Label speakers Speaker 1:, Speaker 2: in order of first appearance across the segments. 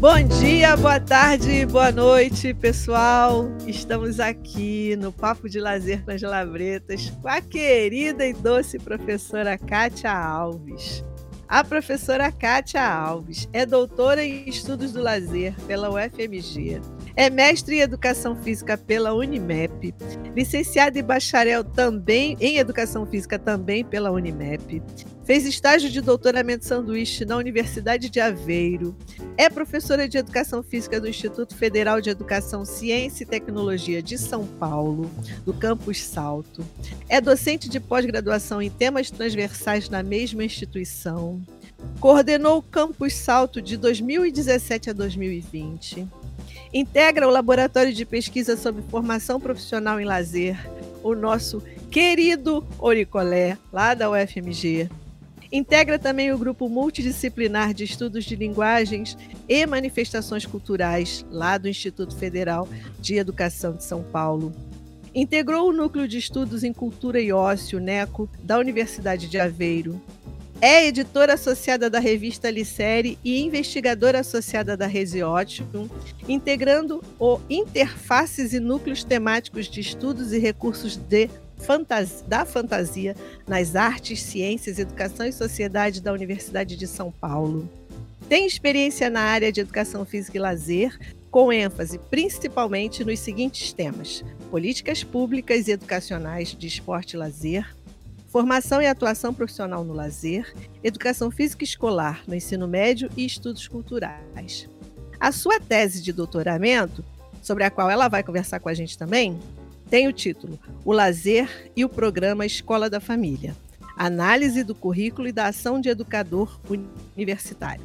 Speaker 1: Bom dia, boa tarde, boa noite, pessoal. Estamos aqui no Papo de Lazer com as Labretas com a querida e doce professora Kátia Alves. A professora Kátia Alves é doutora em Estudos do Lazer pela UFMG, é mestre em Educação Física pela Unimep, licenciada e bacharel também em Educação Física também pela Unimep, fez estágio de doutoramento sanduíche na Universidade de Aveiro, é professora de Educação Física do Instituto Federal de Educação, Ciência e Tecnologia de São Paulo, do Campus Salto, é docente de pós-graduação em temas transversais na mesma instituição, coordenou o Campus Salto de 2017 a 2020, integra o Laboratório de Pesquisa sobre Formação Profissional em Lazer, o nosso querido Oricolé, lá da UFMG. Integra também o grupo multidisciplinar de estudos de linguagens e manifestações culturais, lá do Instituto Federal de Educação de São Paulo. Integrou o Núcleo de Estudos em Cultura e Ócio, NECO, da Universidade de Aveiro. É editora associada da revista Licere e investigadora associada da Resiótium, integrando o Interfaces e Núcleos Temáticos de Estudos e Recursos de fantasia, da Fantasia nas Artes, Ciências, Educação e Sociedade da Universidade de São Paulo. Tem experiência na área de Educação Física e Lazer, com ênfase principalmente nos seguintes temas: políticas públicas e educacionais de esporte e lazer, formação e atuação profissional no lazer, educação física escolar no ensino médio e estudos culturais. A sua tese de doutoramento, sobre a qual ela vai conversar com a gente também, tem o título O Lazer e o Programa Escola da Família. Análise do currículo e da ação de educador universitário.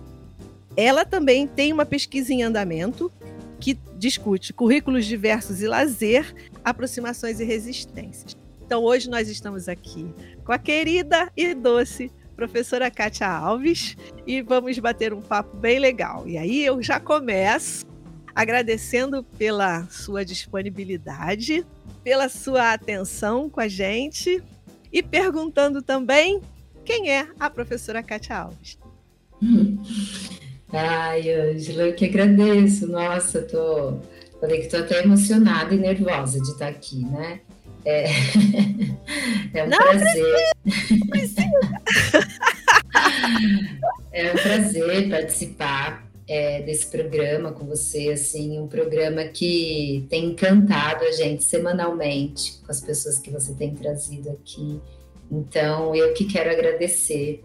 Speaker 1: Ela também tem uma pesquisa em andamento que discute currículos diversos e lazer, aproximações e resistências. Então, hoje nós estamos aqui com a querida e doce professora Kátia Alves e vamos bater um papo bem legal. E aí eu já começo agradecendo pela sua disponibilidade, pela sua atenção com a gente e perguntando também quem é a professora Kátia Alves.
Speaker 2: Ai, Ângela, eu que agradeço. Nossa, tô. Falei que estou até emocionada e nervosa de estar aqui, né? É, é um Não prazer. Precisa, precisa. é um prazer participar é, desse programa com você, assim, um programa que tem encantado a gente semanalmente com as pessoas que você tem trazido aqui. Então, eu que quero agradecer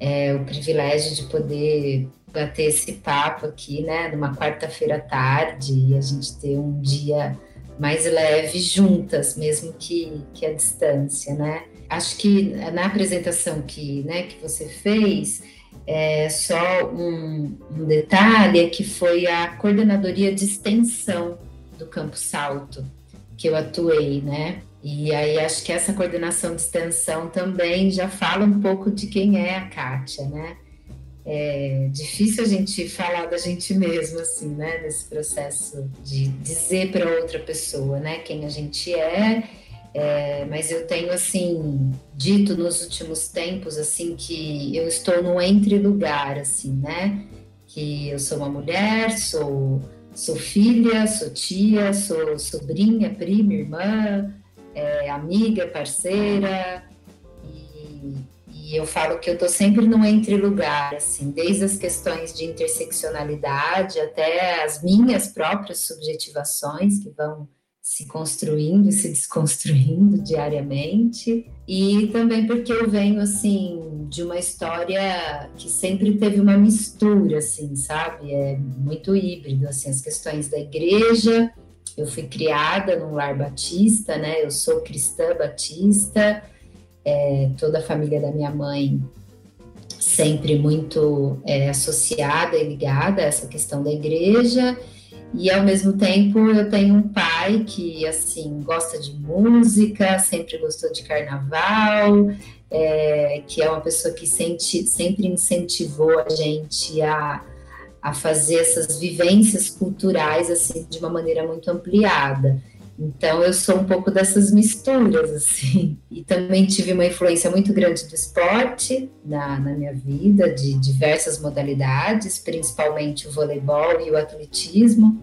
Speaker 2: é, o privilégio de poder bater esse papo aqui, né, numa quarta-feira à tarde e a gente ter um dia mais leve juntas, mesmo que, que à distância, né? Acho que na apresentação que, né, que você fez, é, só um, um, detalhe é que foi a coordenadoria de extensão do Campo Salto que eu atuei, né? E aí acho que essa coordenação de extensão também já fala um pouco de quem é a Kátia, né? É difícil a gente falar da gente mesmo, assim, né? Nesse processo de dizer para outra pessoa, né? Quem a gente é. é. Mas eu tenho, assim, dito nos últimos tempos, assim, que eu estou no entre-lugar, assim, né? Que eu sou uma mulher, sou, sou filha, sou tia, sou sobrinha, prima, irmã, é, amiga, parceira, e eu falo que eu estou sempre no entre-lugar, assim, desde as questões de interseccionalidade até as minhas próprias subjetivações que vão se construindo e se desconstruindo diariamente. E também porque eu venho, assim, de uma história que sempre teve uma mistura, assim, sabe? É muito híbrido, assim, as questões da igreja. Eu fui criada num lar batista, né? Eu sou cristã batista é, toda a família da minha mãe sempre muito é, associada e ligada a essa questão da igreja e ao mesmo tempo eu tenho um pai que assim gosta de música, sempre gostou de carnaval, é, que é uma pessoa que sente, sempre incentivou a gente a, a fazer essas vivências culturais assim de uma maneira muito ampliada. Então eu sou um pouco dessas misturas, assim. E também tive uma influência muito grande do esporte na, na minha vida, de diversas modalidades, principalmente o voleibol e o atletismo.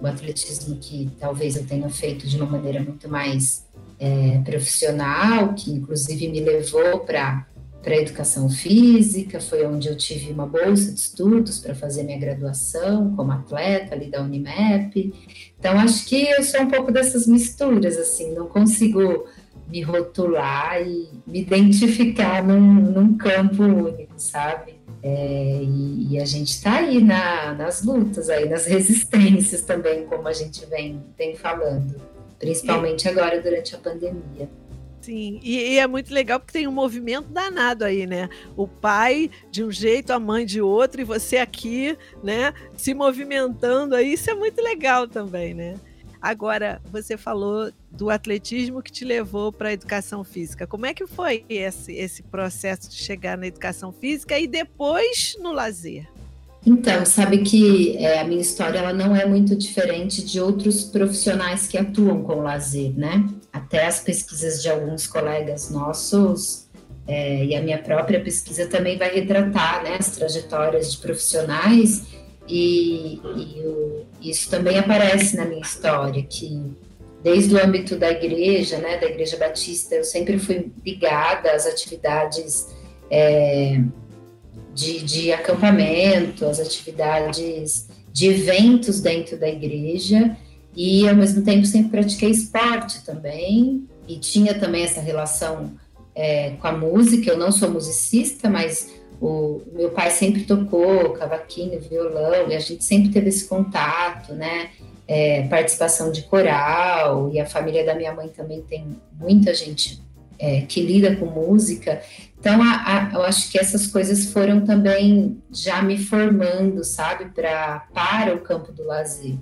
Speaker 2: O atletismo que talvez eu tenha feito de uma maneira muito mais é, profissional, que inclusive me levou para para educação física, foi onde eu tive uma bolsa de estudos para fazer minha graduação como atleta ali da Unimep. Então acho que eu sou um pouco dessas misturas assim, não consigo me rotular e me identificar num, num campo único, sabe? É, e, e, a gente está aí na, nas lutas, aí nas resistências também, como a gente vem, vem falando, principalmente agora durante a pandemia.
Speaker 1: Sim, e, e, é muito legal porque tem um movimento danado aí, né? O pai de um jeito, a mãe de outro, e você aqui, né, se movimentando aí, isso é muito legal também, né? Agora, você falou do atletismo que te levou para a educação física. Como é que foi esse, esse processo de chegar na educação física e depois no lazer?
Speaker 2: Então, sabe que é, a minha história ela não é muito diferente de outros profissionais que atuam com lazer, né? Até as pesquisas de alguns colegas nossos é, e a minha própria pesquisa também vai retratar né, as trajetórias de profissionais e, e o, isso também aparece na minha história, que desde o âmbito da igreja, né, da Igreja Batista, eu sempre fui ligada às atividades é, de, de acampamento, as atividades de eventos dentro da igreja e ao mesmo tempo sempre pratiquei esporte também e tinha também essa relação é, com a música. Eu não sou musicista, mas o meu pai sempre tocou cavaquinho, violão e a gente sempre teve esse contato, né? É, participação de coral e a família da minha mãe também tem muita gente é, que lida com música. Então, a, a, eu acho que essas coisas foram também já me formando, sabe, pra, para o campo do lazer.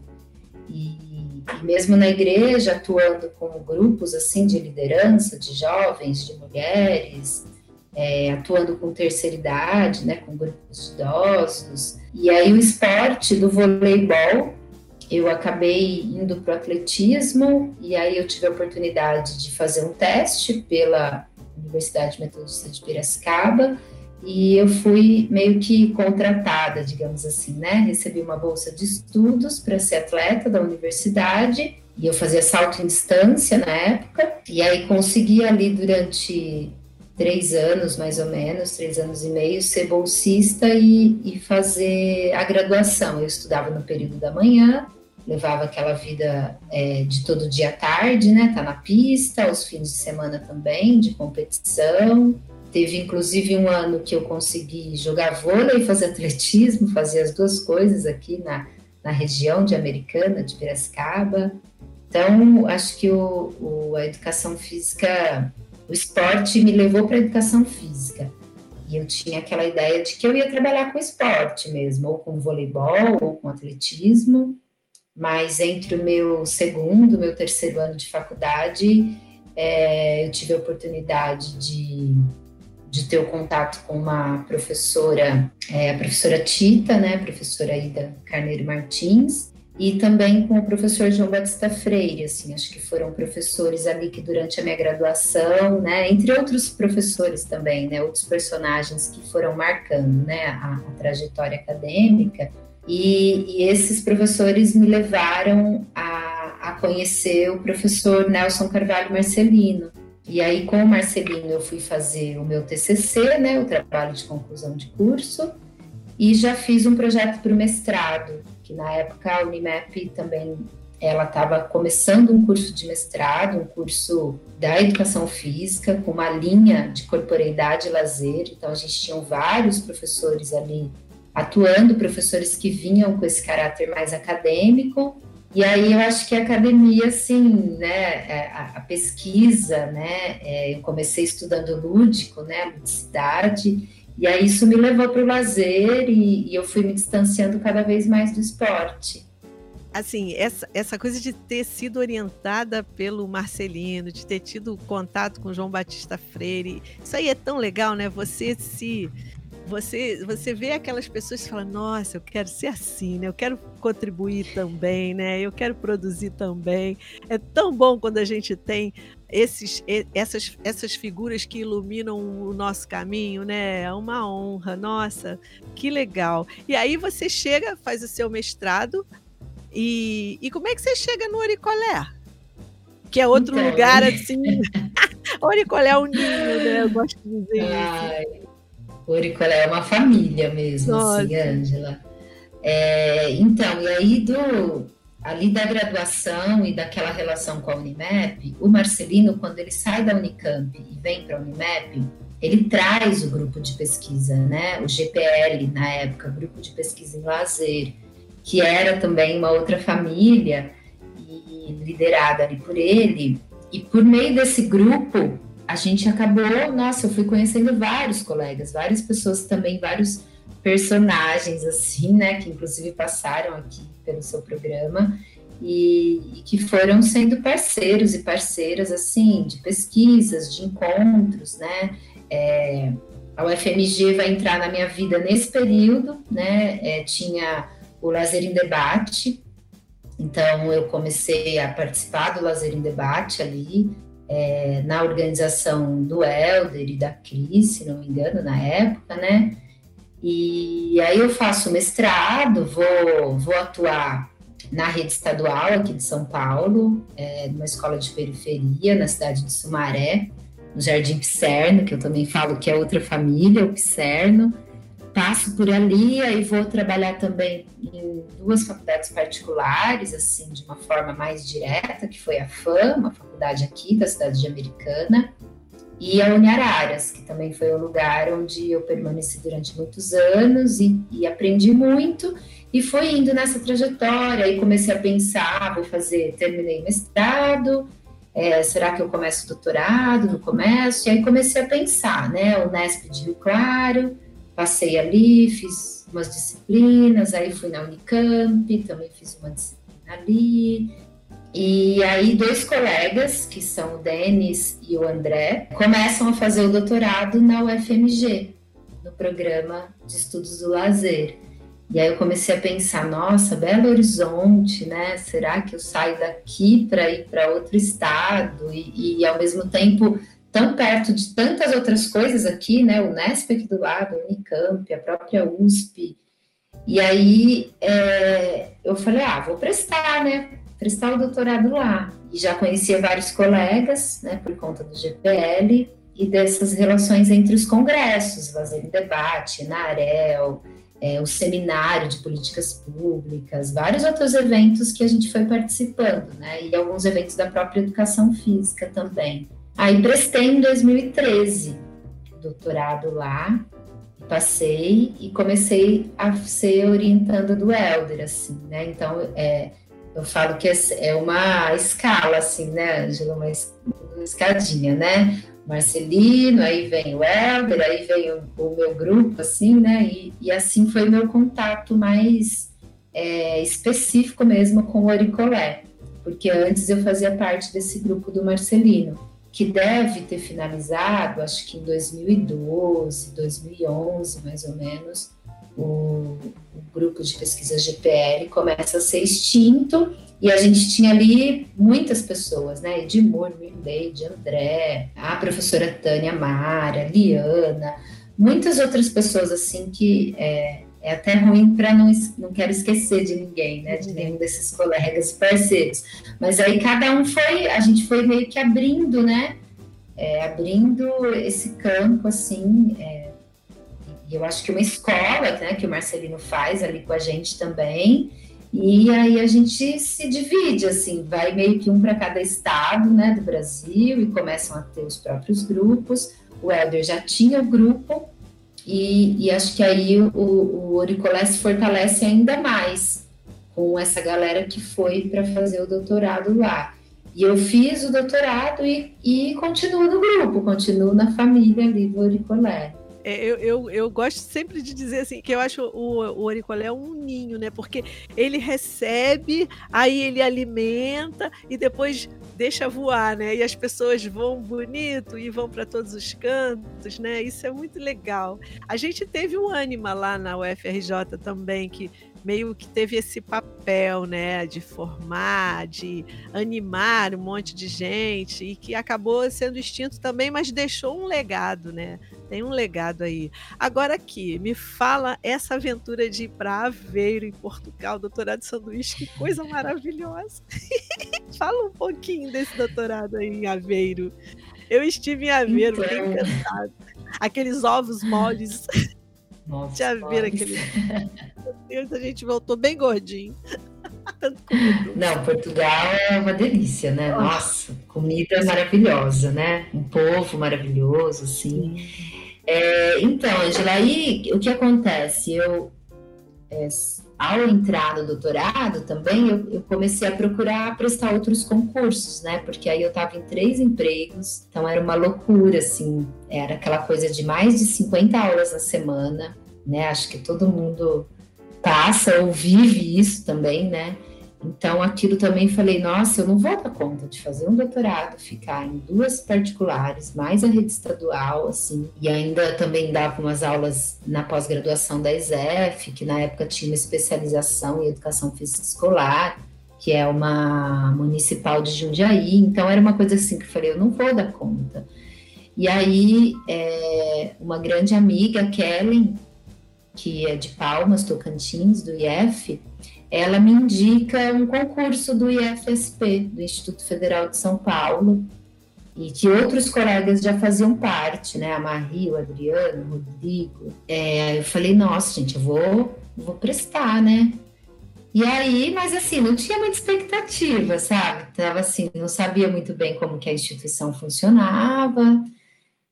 Speaker 2: Mesmo na igreja, atuando com grupos assim de liderança, de jovens, de mulheres, é, atuando com terceira idade, né, com grupos de idosos. E aí o esporte do voleibol, eu acabei indo para o atletismo, e aí eu tive a oportunidade de fazer um teste pela Universidade Metodista de Piracicaba, e eu fui meio que contratada, digamos assim, né? Recebi uma bolsa de estudos para ser atleta da universidade, e eu fazia salto em distância na época, e aí consegui ali durante três anos, mais ou menos, três anos e meio, ser bolsista e, e fazer a graduação. Eu estudava no período da manhã, levava aquela vida é, de todo dia à tarde, né? Tá na pista, os fins de semana também, de competição. Teve inclusive um ano que eu consegui jogar vôlei e fazer atletismo, fazer as duas coisas aqui na, na região de Americana, de Piracicaba. Então, acho que o, o, a educação física, o esporte me levou para a educação física. E eu tinha aquela ideia de que eu ia trabalhar com esporte mesmo, ou com voleibol, ou com atletismo mas entre o meu segundo, meu terceiro ano de faculdade, é, eu tive a oportunidade de, de ter o contato com uma professora, é, a professora Tita, né, a professora Ida Carneiro Martins, e também com o professor João Batista Freire, assim, acho que foram professores ali que durante a minha graduação, né, entre outros professores também, né, outros personagens que foram marcando, né, a, a trajetória acadêmica, e, e esses professores me levaram a, a conhecer o professor Nelson Carvalho Marcelino. E aí, com o Marcelino, eu fui fazer o meu TCC, né, o trabalho de conclusão de curso, e já fiz um projeto para o mestrado, que na época a Unimap também ela estava começando um curso de mestrado, um curso da educação física, com uma linha de corporeidade e lazer. Então, a gente tinha vários professores ali atuando, professores que vinham com esse caráter mais acadêmico. E aí eu acho que a academia, assim, né, é, a, a pesquisa, né, é, eu comecei estudando lúdico, né, ludicidade, e aí isso me levou para o lazer e, e eu fui me distanciando cada vez mais do esporte
Speaker 1: assim, essa, essa coisa de ter sido orientada pelo Marcelino, de ter tido contato com João Batista Freire, isso aí é tão legal, né? Você se você, você vê aquelas pessoas que falam, nossa, eu quero ser assim, né? Eu quero contribuir também, né? Eu quero produzir também. É tão bom quando a gente tem esses, essas, essas figuras que iluminam o nosso caminho, né? É uma honra. Nossa, que legal. E aí você chega, faz o seu mestrado. E, e como é que você chega no Oricolé? Que é outro então... lugar assim. Oricolé é um ninho, né? Eu gosto de dizer Ai, isso.
Speaker 2: Oricolé é uma família mesmo, Nossa. assim, Ângela. É, então, e aí do, ali da graduação e daquela relação com a Unimap, o Marcelino, quando ele sai da Unicamp e vem para a Unimap, ele traz o grupo de pesquisa, né? O GPL, na época, Grupo de Pesquisa em Lazer, que era também uma outra família e liderada ali por ele. E por meio desse grupo, a gente acabou, nossa, eu fui conhecendo vários colegas, várias pessoas também, vários personagens assim, né, que inclusive passaram aqui pelo seu programa e, e, que foram sendo parceiros e parceiras assim de pesquisas, de encontros, né? É, a UFMG vai entrar na minha vida nesse período, né? É, tinha o Lazer em Debate, então eu comecei a participar do Lazer em Debate ali, é, na organização do Helder e da Cris, se não me engano, na época, né? E aí eu faço mestrado, vou, vou atuar na rede estadual aqui de São Paulo, é, numa escola de periferia, na cidade de Sumaré, no Jardim Pisserno, que eu também falo que é outra família, o Pisserno passo por ali, aí vou trabalhar também em duas faculdades particulares, assim, de uma forma mais direta, que foi a FAM, uma faculdade aqui da cidade de Americana, e a Uniararas, que também foi um lugar onde eu permaneci durante muitos anos e, e aprendi muito, e foi indo nessa trajetória, aí comecei a pensar, vou fazer, terminei mestrado, é, será que eu começo doutorado, não começo? E aí comecei a pensar, né, o Nesp de Rio Claro, passei ali, fiz umas disciplinas, aí fui na Unicamp, também fiz uma disciplina ali. E aí dois colegas, que são o Denis e o André, começam a fazer o doutorado na UFMG, no programa de estudos do lazer. E aí eu comecei a pensar, nossa, Belo Horizonte, né? Será que eu saio daqui para ir para outro estado e, e, ao mesmo tempo tão perto de tantas outras coisas aqui, né? O Nesp aqui do lado, o Unicamp, a própria USP. E aí é, eu falei, ah, vou prestar, né? Prestar o doutorado lá. E já conhecia vários colegas, né? Por conta do GPL e dessas relações entre os congressos, Fazer Debate, Narel, é, o Seminário de Políticas Públicas, vários outros eventos que a gente foi participando, né? E alguns eventos da própria educação física também. Aí prestei em 2013 doutorado lá, passei e comecei a ser orientanda do Helder, assim, né? Então, é, eu falo que é uma escala, assim, né, Angela? Uma, escadinha, né? Marcelino, aí vem o Helder, aí vem o, o meu grupo, assim, né? E, e, assim foi meu contato mais é, específico mesmo com o Oricolé, porque antes eu fazia parte desse grupo do Marcelino que deve ter finalizado, acho que em 2012, 2011, mais ou menos, o, o, grupo de pesquisa GPL começa a ser extinto e a gente tinha ali muitas pessoas, né? Edmur, Mirleide, André, a professora Tânia Mara, Liana, muitas outras pessoas assim que é, é até ruim para não, não quero esquecer de ninguém, né? De nenhum desses colegas e parceiros. Mas aí cada um foi, a gente foi meio que abrindo, né? É, abrindo esse campo, assim. É, e eu acho que uma escola, né? Que o Marcelino faz ali com a gente também. E aí a gente se divide, assim, vai meio que um para cada estado, né? Do Brasil e começam a ter os próprios grupos. O Helder já tinha o grupo e, e acho que aí o, o se fortalece ainda mais com essa galera que foi para fazer o doutorado lá. E eu fiz o doutorado e, e continuo no grupo, continuo na família ali do Oricolé.
Speaker 1: É, eu, eu, eu, gosto sempre de dizer assim que eu acho o, o Oricolé um ninho, né? Porque ele recebe, aí ele alimenta e depois deixa voar, né? E as pessoas vão bonito e vão para todos os cantos, né? Isso é muito legal. A gente teve o Anima lá na UFRJ também, que meio que teve esse papel, né, de formar, de animar um monte de gente e que acabou sendo extinto também, mas deixou um legado, né? Tem um legado aí. Agora aqui, me fala essa aventura de ir para Aveiro, em Portugal, doutorado de sanduíche, que coisa maravilhosa. fala um pouquinho desse doutorado aí em Aveiro. Eu estive em Aveiro, então... encantado. Aqueles ovos moles.
Speaker 2: Nossa, Já
Speaker 1: viram aquele. Meu Deus, a gente voltou bem gordinho.
Speaker 2: Não, Portugal é uma delícia, né? Nossa, comida maravilhosa, né? Um povo maravilhoso, assim. É, então, Angela, aí o que acontece? Eu, é, ao entrar no doutorado também, eu, eu, comecei a procurar prestar outros concursos, né? Porque aí eu estava em três empregos, então era uma loucura, assim. Era aquela coisa de mais de 50 aulas na semana, né? Acho que todo mundo passa ou vive isso também, né? Então, aquilo também falei, nossa, eu não vou dar conta de fazer um doutorado, ficar em duas particulares, mais a rede estadual, assim, e ainda também dava umas aulas na pós-graduação da ESEF, que na época tinha uma especialização em educação física escolar, que é uma municipal de Jundiaí, então era uma coisa assim que eu falei, eu não vou dar conta. E aí, é, uma grande amiga, Kellen, que é de Palmas, Tocantins, do IF, ela me indica um concurso do IFSP, do Instituto Federal de São Paulo, e que outros colegas já faziam parte, né? A Marie, o Adriano, o Rodrigo. É, eu falei, nossa, gente, eu vou, vou prestar, né? E aí, mas assim, não tinha muita expectativa, sabe? Tava assim, não sabia muito bem como que a instituição funcionava,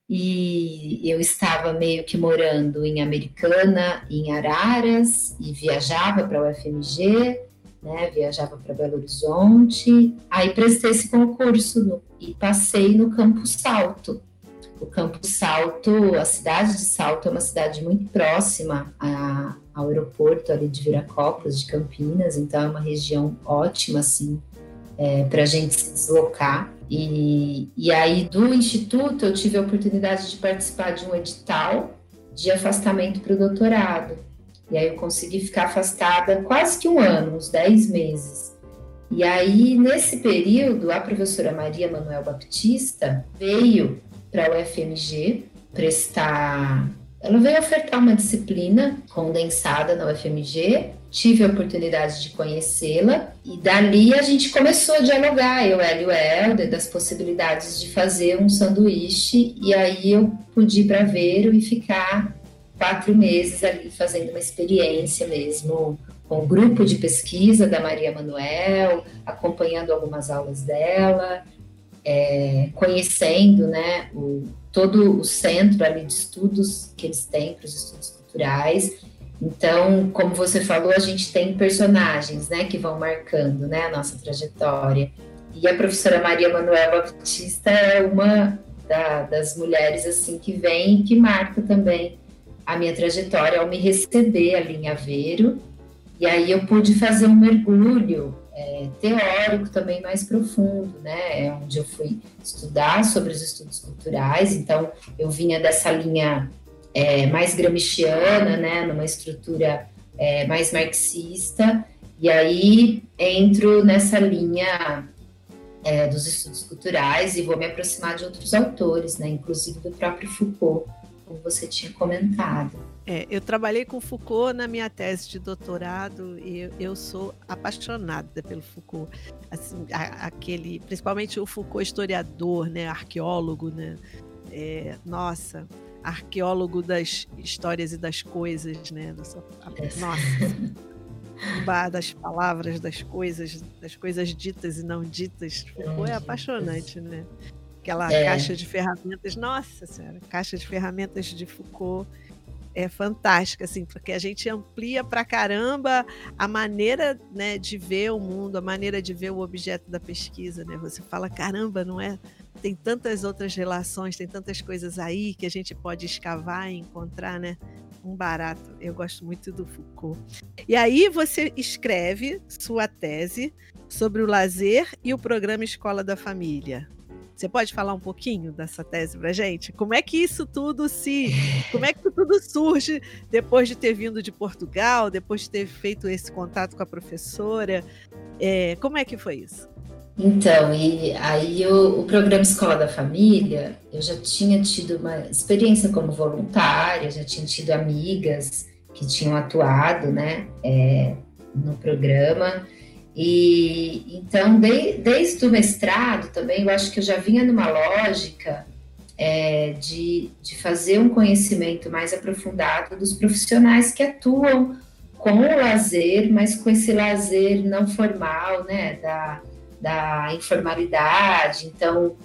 Speaker 2: e eu estava meio que morando em Americana, em Araras, e viajava para o UFMG, né, viajava para Belo Horizonte. Aí prestei esse concurso no, e passei no Campo Salto. O Campo Salto, a cidade de Salto é uma cidade muito próxima a, ao aeroporto ali de Viracopos, de Campinas, então é uma região ótima, assim, é, para a gente se deslocar. E, e aí, do Instituto, eu tive a oportunidade de participar de um edital de afastamento para o doutorado. E aí, eu consegui ficar afastada quase que um ano, uns 10 meses. E aí, nesse período, a professora Maria Manuel Baptista veio para o UFMG prestar. Ela veio ofertar uma disciplina condensada na UFMG tive a oportunidade de conhecê-la e dali a gente começou a dialogar, eu, e o Helder, das possibilidades de fazer um sanduíche e aí eu pude ir para Vero e ficar quatro meses ali fazendo uma experiência mesmo com o grupo de pesquisa da Maria Manuel, acompanhando algumas aulas dela, é, conhecendo né, o, todo o centro ali de estudos que eles têm para os estudos culturais então, como você falou, a gente tem personagens, né, que vão marcando, né, a nossa trajetória. E a professora Maria Manuela Batista é uma da, das mulheres assim que vem e que marca também a minha trajetória ao me receber ali em Aveiro. E aí eu pude fazer um mergulho é, teórico também mais profundo, né? É onde eu fui estudar sobre os estudos culturais. Então eu vinha dessa linha é, mais gramsciana, né, numa estrutura é, mais marxista, e aí entro nessa linha é, dos estudos culturais e vou me aproximar de outros autores, né, inclusive do próprio Foucault, como você tinha comentado.
Speaker 1: É, eu trabalhei com Foucault na minha tese de doutorado e eu, eu sou apaixonada pelo Foucault, assim, a, aquele, principalmente o Foucault historiador, né, arqueólogo, né, é, nossa, arqueólogo das histórias e das coisas, né? Nossa, nossa. das palavras, das coisas, das coisas ditas e não ditas. Foi apaixonante, né? Aquela é. caixa de ferramentas, nossa senhora, caixa de ferramentas de Foucault é fantástica, assim, porque a gente amplia pra caramba a maneira né, de ver o mundo, a maneira de ver o objeto da pesquisa, né? Você fala, caramba, não é tem tantas outras relações, tem tantas coisas aí que a gente pode escavar e encontrar, né? Um barato. Eu gosto muito do Foucault. E aí você escreve sua tese sobre o lazer e o programa Escola da Família. Você pode falar um pouquinho dessa tese para gente? Como é que isso tudo se, como é que tudo surge depois de ter vindo de Portugal, depois de ter feito esse contato com a professora? É, como é que foi isso?
Speaker 2: Então, e aí o, o, programa Escola da Família, eu já tinha tido uma experiência como voluntária, já tinha tido amigas que tinham atuado, né, é, no programa. E então, de, desde o mestrado também, eu acho que eu já vinha numa lógica é, de, de fazer um conhecimento mais aprofundado dos profissionais que atuam com o lazer, mas com esse lazer não formal, né, da da informalidade. Então,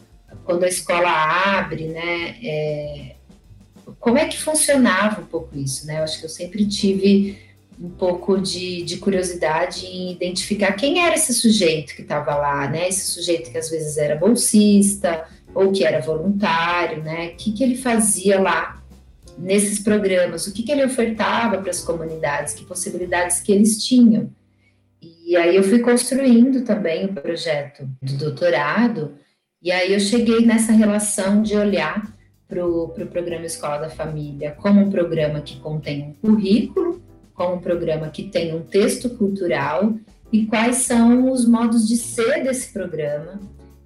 Speaker 2: quando a escola abre, né, é, como é que funcionava um pouco isso, né? Eu acho que eu sempre tive um pouco de, de curiosidade em identificar quem era esse sujeito que estava lá, né? Esse sujeito que às vezes era bolsista ou que era voluntário, né? O que, que ele fazia lá nesses programas? O que, que ele ofertava para as comunidades? Que possibilidades que eles tinham? E aí eu fui construindo também o projeto do doutorado, e aí eu cheguei nessa relação de olhar para o pro programa Escola da Família como um programa que contém um currículo, como um programa que tem um texto cultural, e quais são os modos de ser desse programa,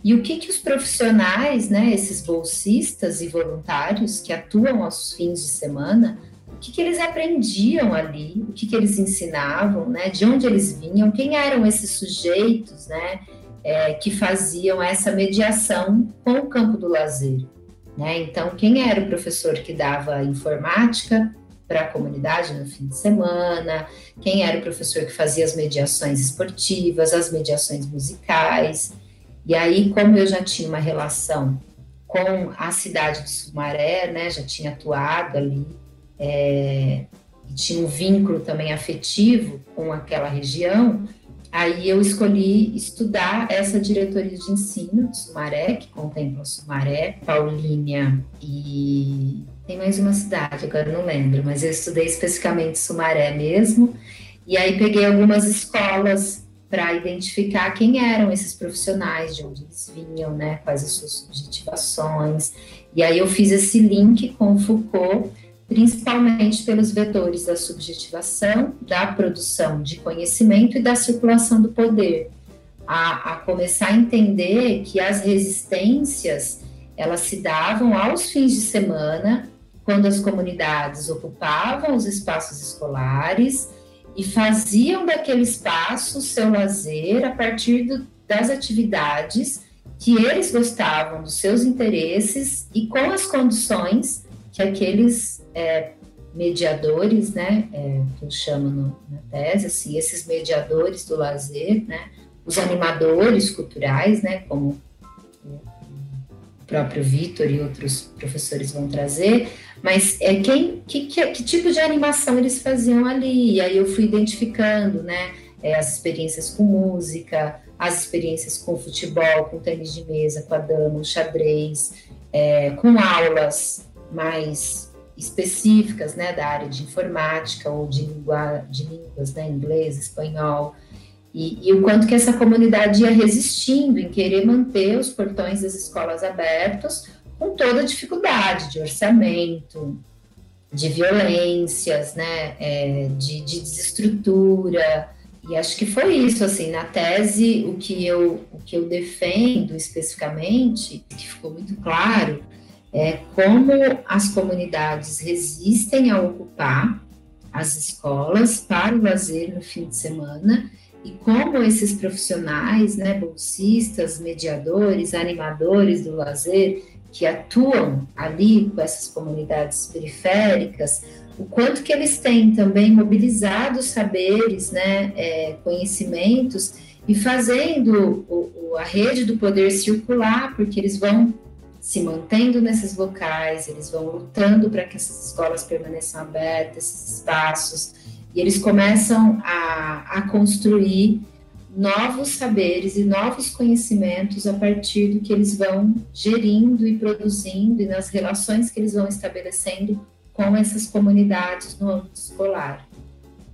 Speaker 2: e o que, que os profissionais, né, esses bolsistas e voluntários que atuam aos fins de semana, o que, que eles aprendiam ali, o que, que eles ensinavam, né? De onde eles vinham, quem eram esses sujeitos, né? É, que faziam essa mediação com o campo do lazer. Né? Então, quem era o professor que dava informática para a comunidade no fim de semana? Quem era o professor que fazia as mediações esportivas, as mediações musicais? E aí, como eu já tinha uma relação com a cidade de Sumaré, né? Já tinha atuado ali é, tinha um vínculo também afetivo com aquela região, aí eu escolhi estudar essa diretoria de ensino de Sumaré, que contempla Sumaré, Paulínia e tem mais uma cidade, agora não lembro, mas eu estudei especificamente Sumaré mesmo, e aí peguei algumas escolas para identificar quem eram esses profissionais, de onde eles vinham, né, quais as suas subjetivações, e aí eu fiz esse link com Foucault, principalmente pelos vetores da subjetivação, da produção de conhecimento e da circulação do poder, a, a, começar a entender que as resistências elas se davam aos fins de semana, quando as comunidades ocupavam os espaços escolares e faziam daquele espaço seu lazer a partir do, das atividades que eles gostavam, dos seus interesses e com as condições que aqueles é, mediadores, né, é, que eu chamo no, na tese, assim, esses mediadores do lazer, né, os animadores culturais, né, como o próprio Vitor e outros professores vão trazer, mas é quem, que, que, que, tipo de animação eles faziam ali, e aí eu fui identificando, né, é, as experiências com música, as experiências com futebol, com tênis de mesa, com a dama, o xadrez, é, com aulas mais específicas, né, da área de informática ou de, língua, de línguas, né, inglês, espanhol, e, e, o quanto que essa comunidade ia resistindo em querer manter os portões das escolas abertos com toda a dificuldade de orçamento, de violências, né, é, de, de desestrutura, e acho que foi isso, assim, na tese, o que eu, o que eu defendo especificamente, que ficou muito claro, é, como as comunidades resistem a ocupar as escolas para o lazer no fim de semana e como esses profissionais, né, bolsistas, mediadores, animadores do lazer, que atuam ali com essas comunidades periféricas, o quanto que eles têm também mobilizado saberes, né, é, conhecimentos e fazendo o, o, a rede do poder circular, porque eles vão se mantendo nesses locais, eles vão lutando para que essas escolas permaneçam abertas, esses espaços, e eles começam a, a construir novos saberes e novos conhecimentos a partir do que eles vão gerindo e produzindo e nas relações que eles vão estabelecendo com essas comunidades no âmbito escolar.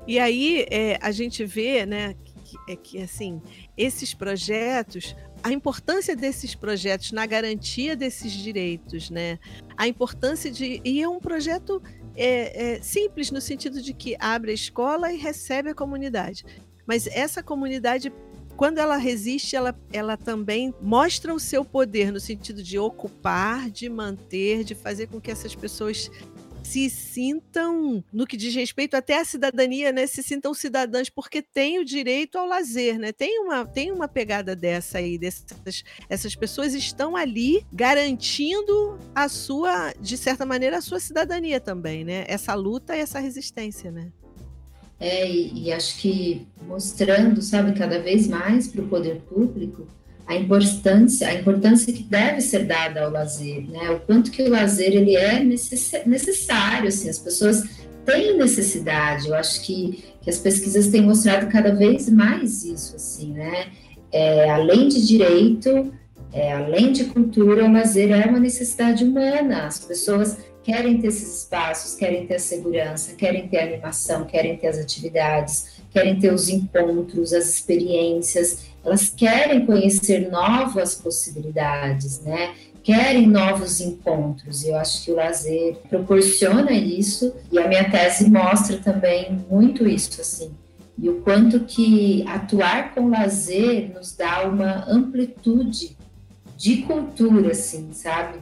Speaker 1: E aí é, a gente vê, né, que, é que assim esses projetos a importância desses projetos na garantia desses direitos, né? A importância de. E é um projeto é, é, simples, no sentido de que abre a escola e recebe a comunidade. Mas essa comunidade, quando ela resiste, ela, ela também mostra o seu poder no sentido de ocupar, de manter, de fazer com que essas pessoas se sintam, no que diz respeito até à cidadania, né, se sintam cidadãs porque têm o direito ao lazer, né? Tem uma, tem uma pegada dessa aí, dessas essas pessoas estão ali garantindo a sua, de certa maneira, a sua cidadania também, né? Essa luta e essa resistência, né?
Speaker 2: É, e, e acho que mostrando, sabe, cada vez mais para o poder público a importância, a importância que deve ser dada ao lazer, né? O quanto que o lazer ele é necessário, assim, as pessoas têm necessidade. Eu acho que, que as pesquisas têm mostrado cada vez mais isso, assim, né? É, além de direito, é, além de cultura, o lazer é uma necessidade humana. As pessoas querem ter esses espaços, querem ter a segurança, querem ter a animação, querem ter as atividades, querem ter os encontros, as experiências, elas querem conhecer novas possibilidades, né? Querem novos encontros, e eu acho que o lazer proporciona isso, e a minha tese mostra também muito isso, assim, e o quanto que atuar com lazer nos dá uma amplitude de cultura, assim, sabe?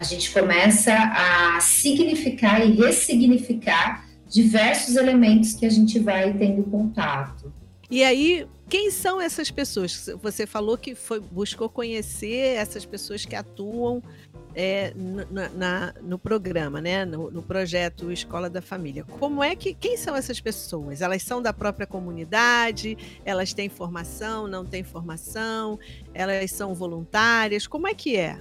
Speaker 2: a gente começa a significar e ressignificar diversos elementos que a gente vai tendo contato.
Speaker 1: E aí, quem são essas pessoas? Você falou que foi, buscou conhecer essas pessoas que atuam é, na, na, no programa, né? No, no, projeto Escola da Família. Como é que quem são essas pessoas? Elas são da própria comunidade? Elas têm formação? Não têm formação? Elas são voluntárias? Como é que é?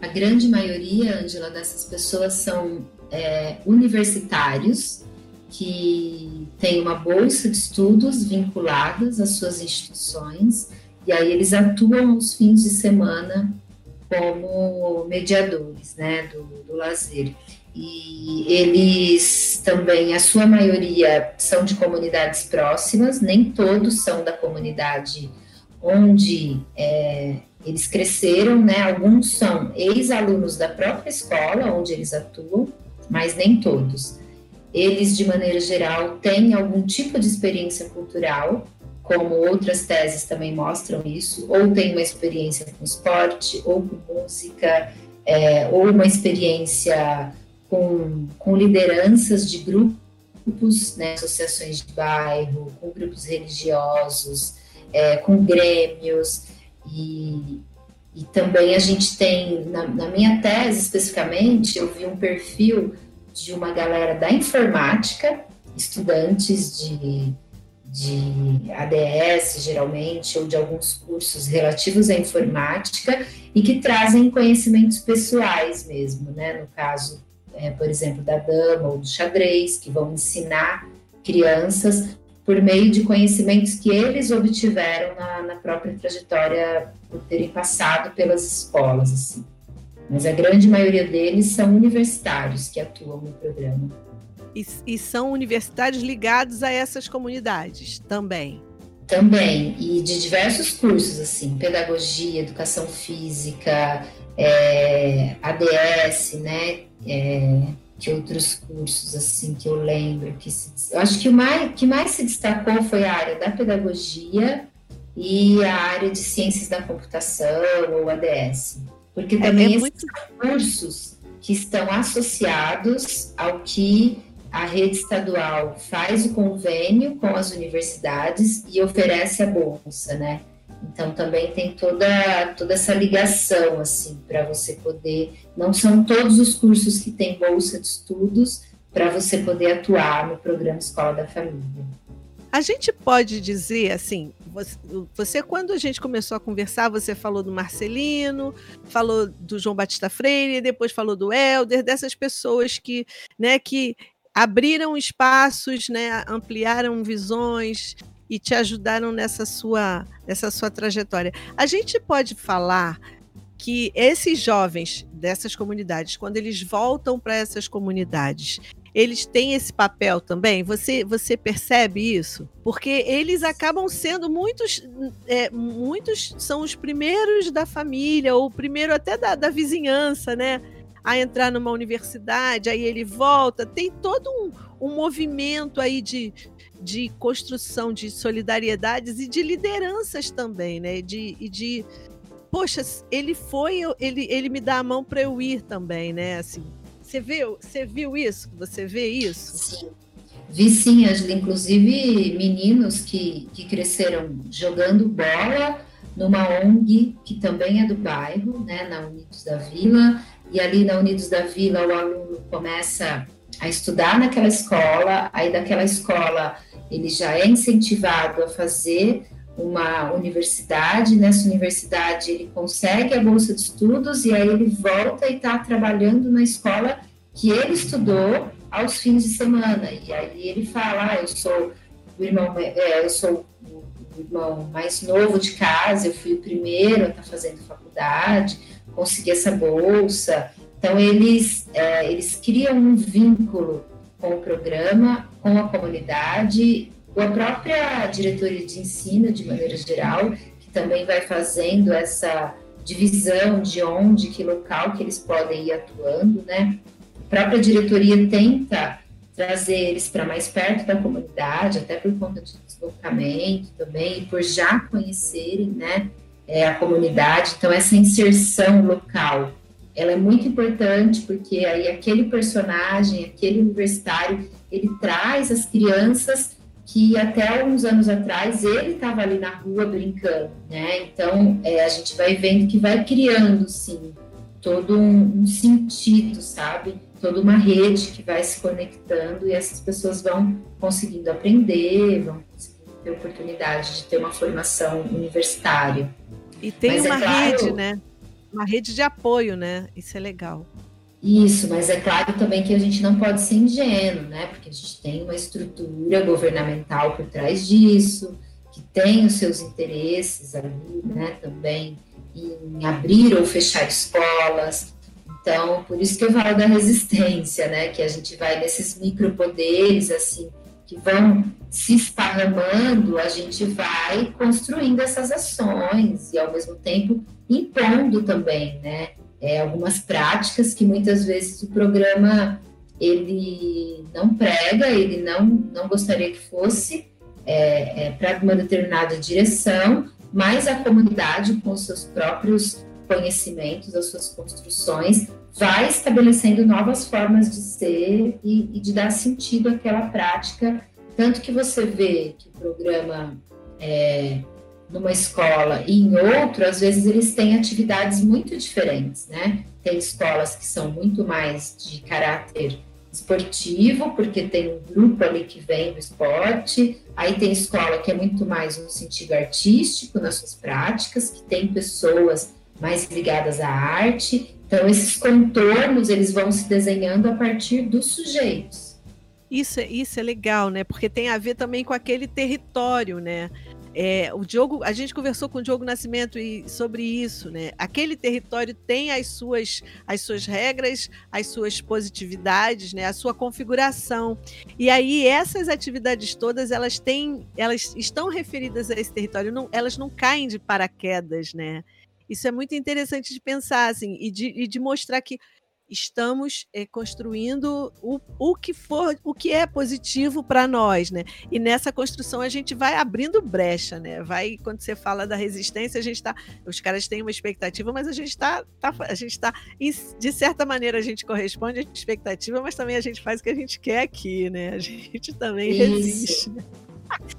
Speaker 2: A grande maioria, Angela, dessas pessoas são é, universitários que têm uma bolsa de estudos vinculadas às suas instituições e aí eles atuam aos fins de semana como mediadores, né, do, do lazer. E eles também, a sua maioria são de comunidades próximas, nem todos são da comunidade onde é, eles cresceram, né? Alguns são ex-alunos da própria escola onde eles atuam, mas nem todos. Eles, de maneira geral, têm algum tipo de experiência cultural, como outras teses também mostram isso, ou têm uma experiência com esporte, ou com música, é, ou uma experiência com, com lideranças de grupos, né, associações de bairro, com grupos religiosos, é, com grêmios. E, e também a gente tem, na, na minha tese especificamente, eu vi um perfil de uma galera da informática, estudantes de, de ADS, geralmente, ou de alguns cursos relativos à informática, e que trazem conhecimentos pessoais mesmo, né? No caso, é, por exemplo, da dama ou do xadrez, que vão ensinar crianças por meio de conhecimentos que eles obtiveram na, na própria trajetória por terem passado pelas escolas, assim. Mas a grande maioria deles são universitários que atuam no programa.
Speaker 1: E, e são universitários ligados a essas comunidades também?
Speaker 2: Também, e de diversos cursos, assim, pedagogia, educação física, é, ADS, né, é, que outros cursos assim que eu lembro que se, eu acho que o mais que mais se destacou foi a área da pedagogia e a área de ciências da computação ou ADS, porque é, também é, é muito... cursos que estão associados ao que a rede estadual faz o convênio com as universidades e oferece a bolsa, né? Então também tem toda, toda essa ligação assim para você poder. Não são todos os cursos que têm bolsa de estudos para você poder atuar no programa Escola da Família.
Speaker 1: A gente pode dizer assim, você, você, quando a gente começou a conversar, você falou do Marcelino, falou do João Batista Freire, depois falou do Helder, dessas pessoas que, né, que abriram espaços, né, ampliaram visões, e te ajudaram nessa sua, nessa sua trajetória. A gente pode falar que esses jovens dessas comunidades, quando eles voltam para essas comunidades, eles têm esse papel também? Você, você percebe isso? Porque eles acabam sendo muitos, é, muitos são os primeiros da família, ou primeiro até da, da vizinhança, né? A entrar numa universidade, aí ele volta. Tem todo um, um movimento aí de, de construção de solidariedades e de lideranças também, né? De, e de poxa, ele foi, ele, ele me dá a mão para eu ir também, né? Assim, você viu, você viu isso? Você vê isso?
Speaker 2: Sim. Vi sim, Angela, inclusive meninos que, que cresceram jogando bola numa ONG que também é do bairro, né, na Unidos da Vila, e ali na Unidos da Vila o aluno começa a estudar naquela escola, aí daquela escola ele já é incentivado a fazer uma universidade, nessa universidade ele consegue a bolsa de estudos e aí ele volta e está trabalhando na escola que ele estudou aos fins de semana. E aí ele fala, ah, eu sou o irmão, é, eu sou o irmão mais novo de casa, eu fui o primeiro a estar tá fazendo faculdade, consegui essa bolsa. Então eles, é, eles criam um vínculo com o programa, com a comunidade ou a própria diretoria de ensino, de maneira geral, que também vai fazendo essa divisão de onde, que local que eles podem ir atuando, né? A própria diretoria tenta trazer eles para mais perto da comunidade, até por conta de deslocamento também, e por já conhecerem, né, é, a comunidade. Então, essa inserção local, ela é muito importante, porque aí aquele personagem, aquele universitário, ele traz as crianças que até uns anos atrás ele estava ali na rua brincando, né? Então é, a gente vai vendo que vai criando sim todo um, um, sentido, sabe? Toda uma rede que vai se conectando e essas pessoas vão conseguindo aprender, vão conseguindo ter oportunidade de ter uma formação universitária.
Speaker 1: E tem Mas é uma é claro, rede, né? Uma rede de apoio, né? Isso é legal.
Speaker 2: Isso, mas é claro também que a gente não pode ser ingênuo, né? Porque a gente tem uma estrutura governamental por trás disso, que tem os seus interesses ali, né? Também em abrir ou fechar escolas. Então, por isso que eu falo da resistência, né? Que a gente vai nesses micropoderes, assim, que vão se esparramando, a gente vai construindo essas ações e, ao mesmo tempo, impondo também, né? É, algumas práticas que muitas vezes o programa ele não prega, ele não, não gostaria que fosse é, é, para uma determinada direção, mas a comunidade, com seus próprios conhecimentos, as suas construções, vai estabelecendo novas formas de ser e, e de dar sentido àquela prática. Tanto que você vê que o programa é, numa escola e em outro, às vezes eles têm atividades muito diferentes, né? Tem escolas que são muito mais de caráter esportivo, porque tem um grupo ali que vem do esporte, aí tem escola que é muito mais no sentido artístico nas suas práticas, que tem pessoas mais ligadas à arte. Então esses contornos eles vão se desenhando a partir dos sujeitos.
Speaker 1: Isso, é, isso é legal, né? Porque tem a ver também com aquele território, né? É, o Diogo, a gente conversou com o Diogo Nascimento e, sobre isso, né? Aquele território tem as suas, as suas regras, as suas positividades, né? A sua configuração. E aí essas atividades todas, elas têm, elas estão referidas a esse território, não, elas não caem de paraquedas, né? Isso é muito interessante de pensar, assim, e de, e de mostrar que estamos é, construindo o, o que for, o que é positivo para nós, né? E nessa construção a gente vai abrindo brecha, né? Vai quando você fala da resistência, a gente está, os caras têm uma expectativa, mas a gente está, tá, a gente está, de certa maneira a gente corresponde à expectativa, mas também a gente faz o que a gente quer aqui, né? A gente também Isso. resiste.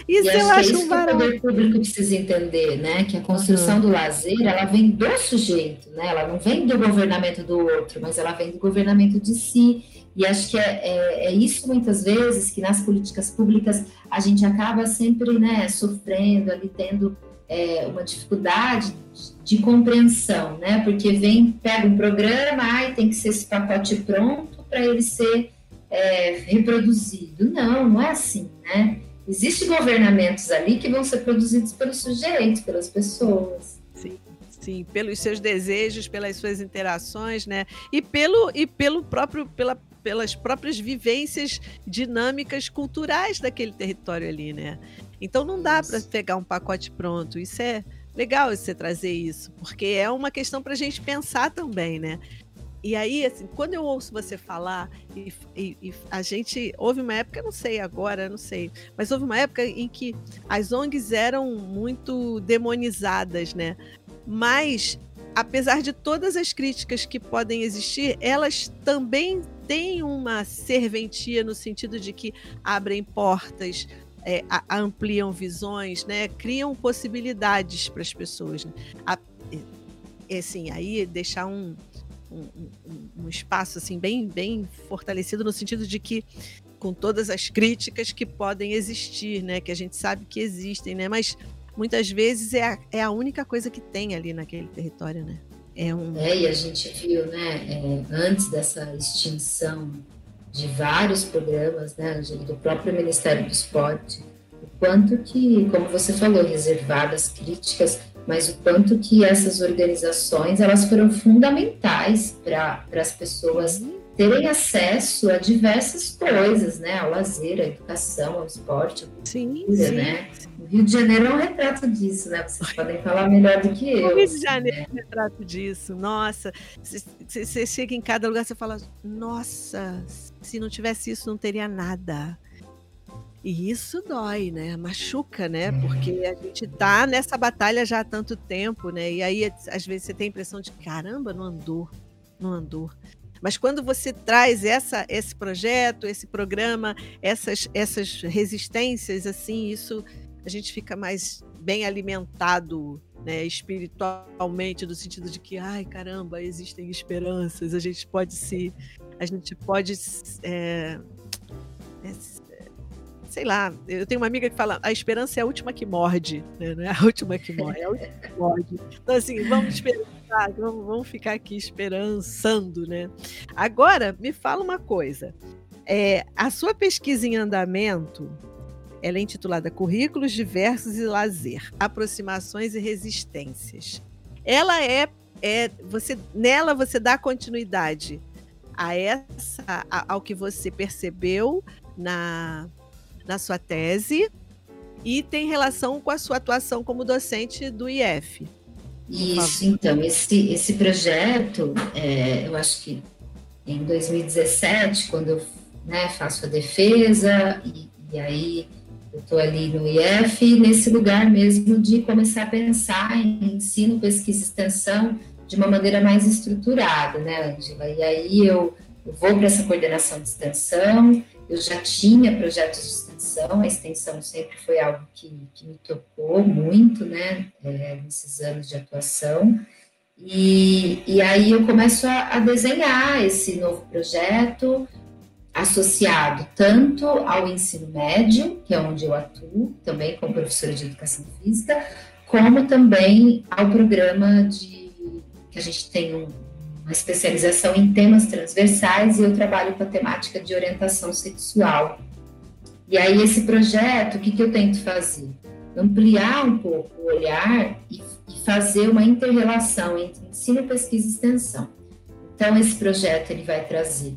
Speaker 2: Isso e eu acho, acho um que o poder público precisa entender, né? Que a construção uhum. do lazer, ela vem do sujeito, né? Ela não vem do governamento do outro, mas ela vem do governamento de si. E acho que é, é, é isso muitas vezes que nas políticas públicas a gente acaba sempre, né, sofrendo, ali tendo é, uma dificuldade de, de compreensão, né? Porque vem, pega um programa, ai, tem que ser esse pacote pronto para ele ser é, reproduzido. Não, não é assim, né? Existem governamentos ali que vão ser produzidos pelos sujeitos, pelas pessoas.
Speaker 1: Sim. Sim, pelos seus desejos, pelas suas interações, né? E pelo, e pelo próprio, pela, pelas próprias vivências dinâmicas culturais daquele território ali, né? Então não dá para pegar um pacote pronto. Isso é legal você trazer isso, porque é uma questão para a gente pensar também, né? E aí, assim, quando eu ouço você falar, e, e, e, a gente. Houve uma época, não sei agora, não sei, mas houve uma época em que as ONGs eram muito demonizadas, né? Mas, apesar de todas as críticas que podem existir, elas também têm uma serventia no sentido de que abrem portas, é, ampliam visões, né? criam possibilidades para as pessoas. Né? A, assim, aí deixar um, um, um, espaço assim bem, bem fortalecido no sentido de que com todas as críticas que podem existir, né, que a gente sabe que existem, né, mas muitas vezes é a, é a única coisa que tem ali naquele território, né?
Speaker 2: É, um... é e a gente viu, né, é, antes dessa extinção de vários programas, né, do próprio Ministério do Esporte, o quanto que, como você falou, reservadas críticas mas o quanto que essas organizações elas foram fundamentais para as pessoas terem acesso a diversas coisas, né, ao lazer, à educação, ao esporte, à cultura, sim, sim. né? O Rio de Janeiro é um retrato disso, né? Vocês podem falar melhor do que eu.
Speaker 1: O Rio de Janeiro né? é um retrato disso. Nossa, você chega em cada lugar, você fala, nossa, se não tivesse isso, não teria nada. E isso dói, né? Machuca, né? Porque a gente tá nessa batalha já há tanto tempo, né? E aí, às vezes, você tem a impressão de caramba, não andou, não andou. Mas quando você traz essa, esse projeto, esse programa, essas, essas resistências, assim, isso a gente fica mais bem alimentado né, espiritualmente, no sentido de que, ai caramba, existem esperanças, a gente pode se. A gente pode é, é, sei lá, eu tenho uma amiga que fala, a esperança é a última que morde, né? Não é a última que morre, é a última que morde. Então, assim, vamos esperar, vamos, vamos ficar aqui esperançando, né? Agora, me fala uma coisa. É, a sua pesquisa em andamento, ela é intitulada Currículos Diversos e Lazer, Aproximações e Resistências. Ela é, é você nela você dá continuidade a essa a, ao que você percebeu na na sua tese e tem relação com a sua atuação como docente do IF.
Speaker 2: Isso, então, esse, esse projeto, é, eu acho que em 2017, quando eu né, faço a defesa, e, e aí eu estou ali no IF, nesse lugar mesmo de começar a pensar em ensino, pesquisa e extensão de uma maneira mais estruturada, né, Angela? E aí eu, eu vou para essa coordenação de extensão, eu já tinha projetos de extensão, a extensão sempre foi algo que, que me tocou muito, né, é, nesses anos de atuação. E, e aí eu começo a, a desenhar esse novo projeto, associado tanto ao ensino médio, que é onde eu atuo, também como professora de educação física, como também ao programa de que a gente tem um, uma especialização em temas transversais e eu trabalho com a temática de orientação sexual e aí, esse projeto, o que, que eu tento fazer? Ampliar um pouco o olhar e, e fazer uma inter-relação entre ensino, pesquisa e extensão. Então, esse projeto ele vai trazer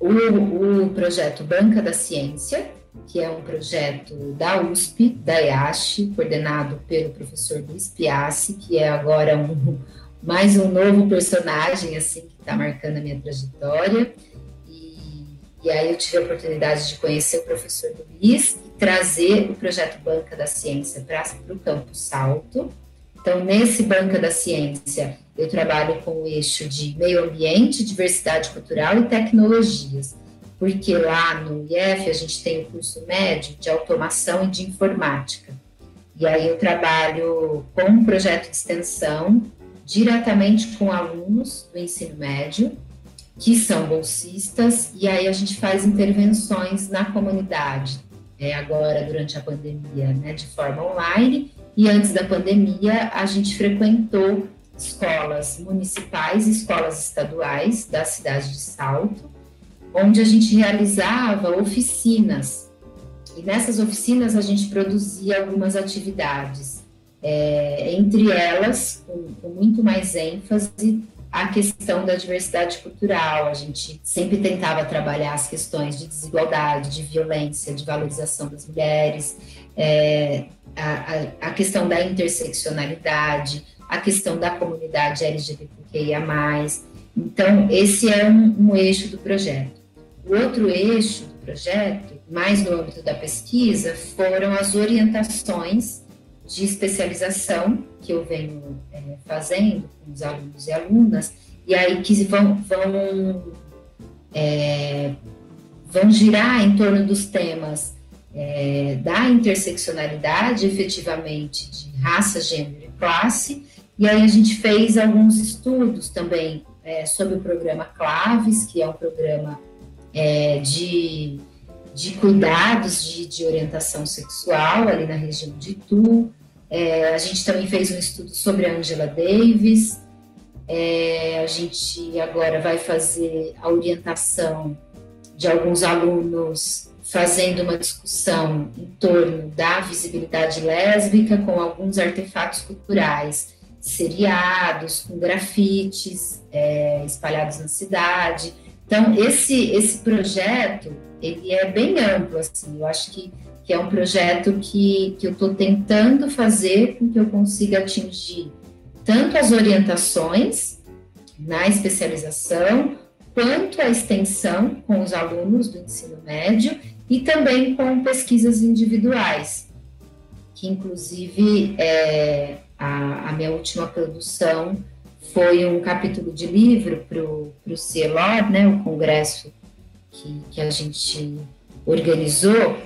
Speaker 2: o, o projeto Banca da Ciência, que é um projeto da USP, da IASH, coordenado pelo professor Luiz Piassi, que é agora um, mais um novo personagem assim que está marcando a minha trajetória. E aí eu tive a oportunidade de conhecer o professor Luiz e trazer o projeto Banca da Ciência para o Campo Salto. Então, nesse Banca da Ciência, eu trabalho com o eixo de meio ambiente, diversidade cultural e tecnologias, porque lá no IF a gente tem o curso médio de automação e de informática. E aí eu trabalho com um projeto de extensão diretamente com alunos do ensino médio que são bolsistas, e aí a gente faz intervenções na comunidade, é, agora durante a pandemia, né, de forma online, e antes da pandemia a gente frequentou escolas municipais e escolas estaduais da cidade de Salto, onde a gente realizava oficinas. E nessas oficinas a gente produzia algumas atividades, é, entre elas, com, com muito mais ênfase, a questão da diversidade cultural. A gente sempre tentava trabalhar as questões de desigualdade, de violência, de valorização das mulheres, é, a, a, questão da interseccionalidade, a questão da comunidade LGBTQIA. Então, esse é um, um eixo do projeto. O outro eixo do projeto, mais no âmbito da pesquisa, foram as orientações de especialização que eu venho é, fazendo com os alunos e alunas, e aí que vão, vão, é, vão girar em torno dos temas é, da interseccionalidade, efetivamente, de raça, gênero e classe, e aí a gente fez alguns estudos também é, sobre o programa Claves, que é um programa é, de, de cuidados de, de, orientação sexual ali na região de Itu. É, a gente também fez um estudo sobre a Angela Davis. É, a gente agora vai fazer a orientação de alguns alunos fazendo uma discussão em torno da visibilidade lésbica com alguns artefatos culturais, seriados, com grafites é, espalhados na cidade. Então, esse, esse projeto, ele é bem amplo, assim, eu acho que, que é um projeto que, que eu estou tentando fazer com que eu consiga atingir tanto as orientações na especialização, quanto a extensão com os alunos do ensino médio e também com pesquisas individuais, que inclusive é, a, a minha última produção foi um capítulo de livro para o CELOR, né, o congresso que, que a gente organizou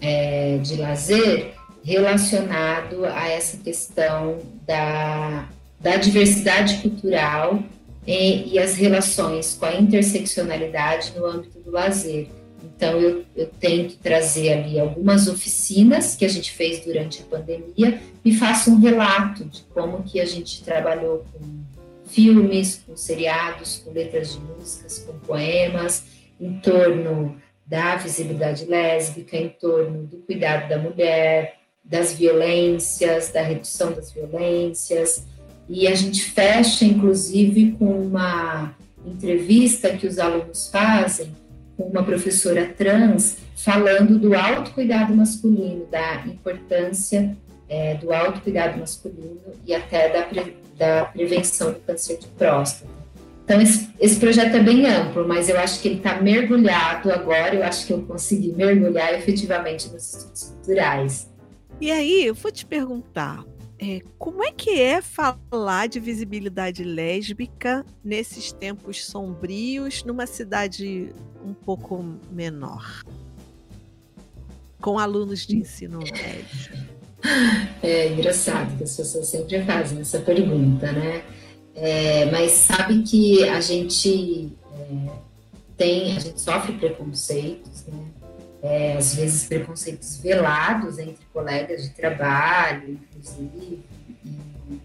Speaker 2: é, de lazer, relacionado a essa questão da, da diversidade cultural e, e, as relações com a interseccionalidade no âmbito do lazer. Então, eu, eu tento trazer ali algumas oficinas que a gente fez durante a pandemia e faço um relato de como que a gente trabalhou com filmes, com seriados, com letras de músicas, com poemas, em torno da visibilidade lésbica, em torno do cuidado da mulher, das violências, da redução das violências. E a gente fecha, inclusive, com uma entrevista que os alunos fazem com uma professora trans falando do autocuidado masculino, da importância é, do autocuidado masculino e até da da prevenção do câncer de próstata. Então, esse, esse projeto é bem amplo, mas eu acho que ele está mergulhado agora, eu acho que eu consegui mergulhar efetivamente nos estudos culturais.
Speaker 1: E aí, eu vou te perguntar, é, como é que é falar de visibilidade lésbica nesses tempos sombrios, numa cidade um pouco menor? Com alunos de ensino médio.
Speaker 2: É engraçado que as pessoas sempre fazem essa pergunta, né? É, mas sabe que a gente é, tem, a gente sofre preconceitos, né? É, às vezes preconceitos velados entre colegas de trabalho, inclusive, e,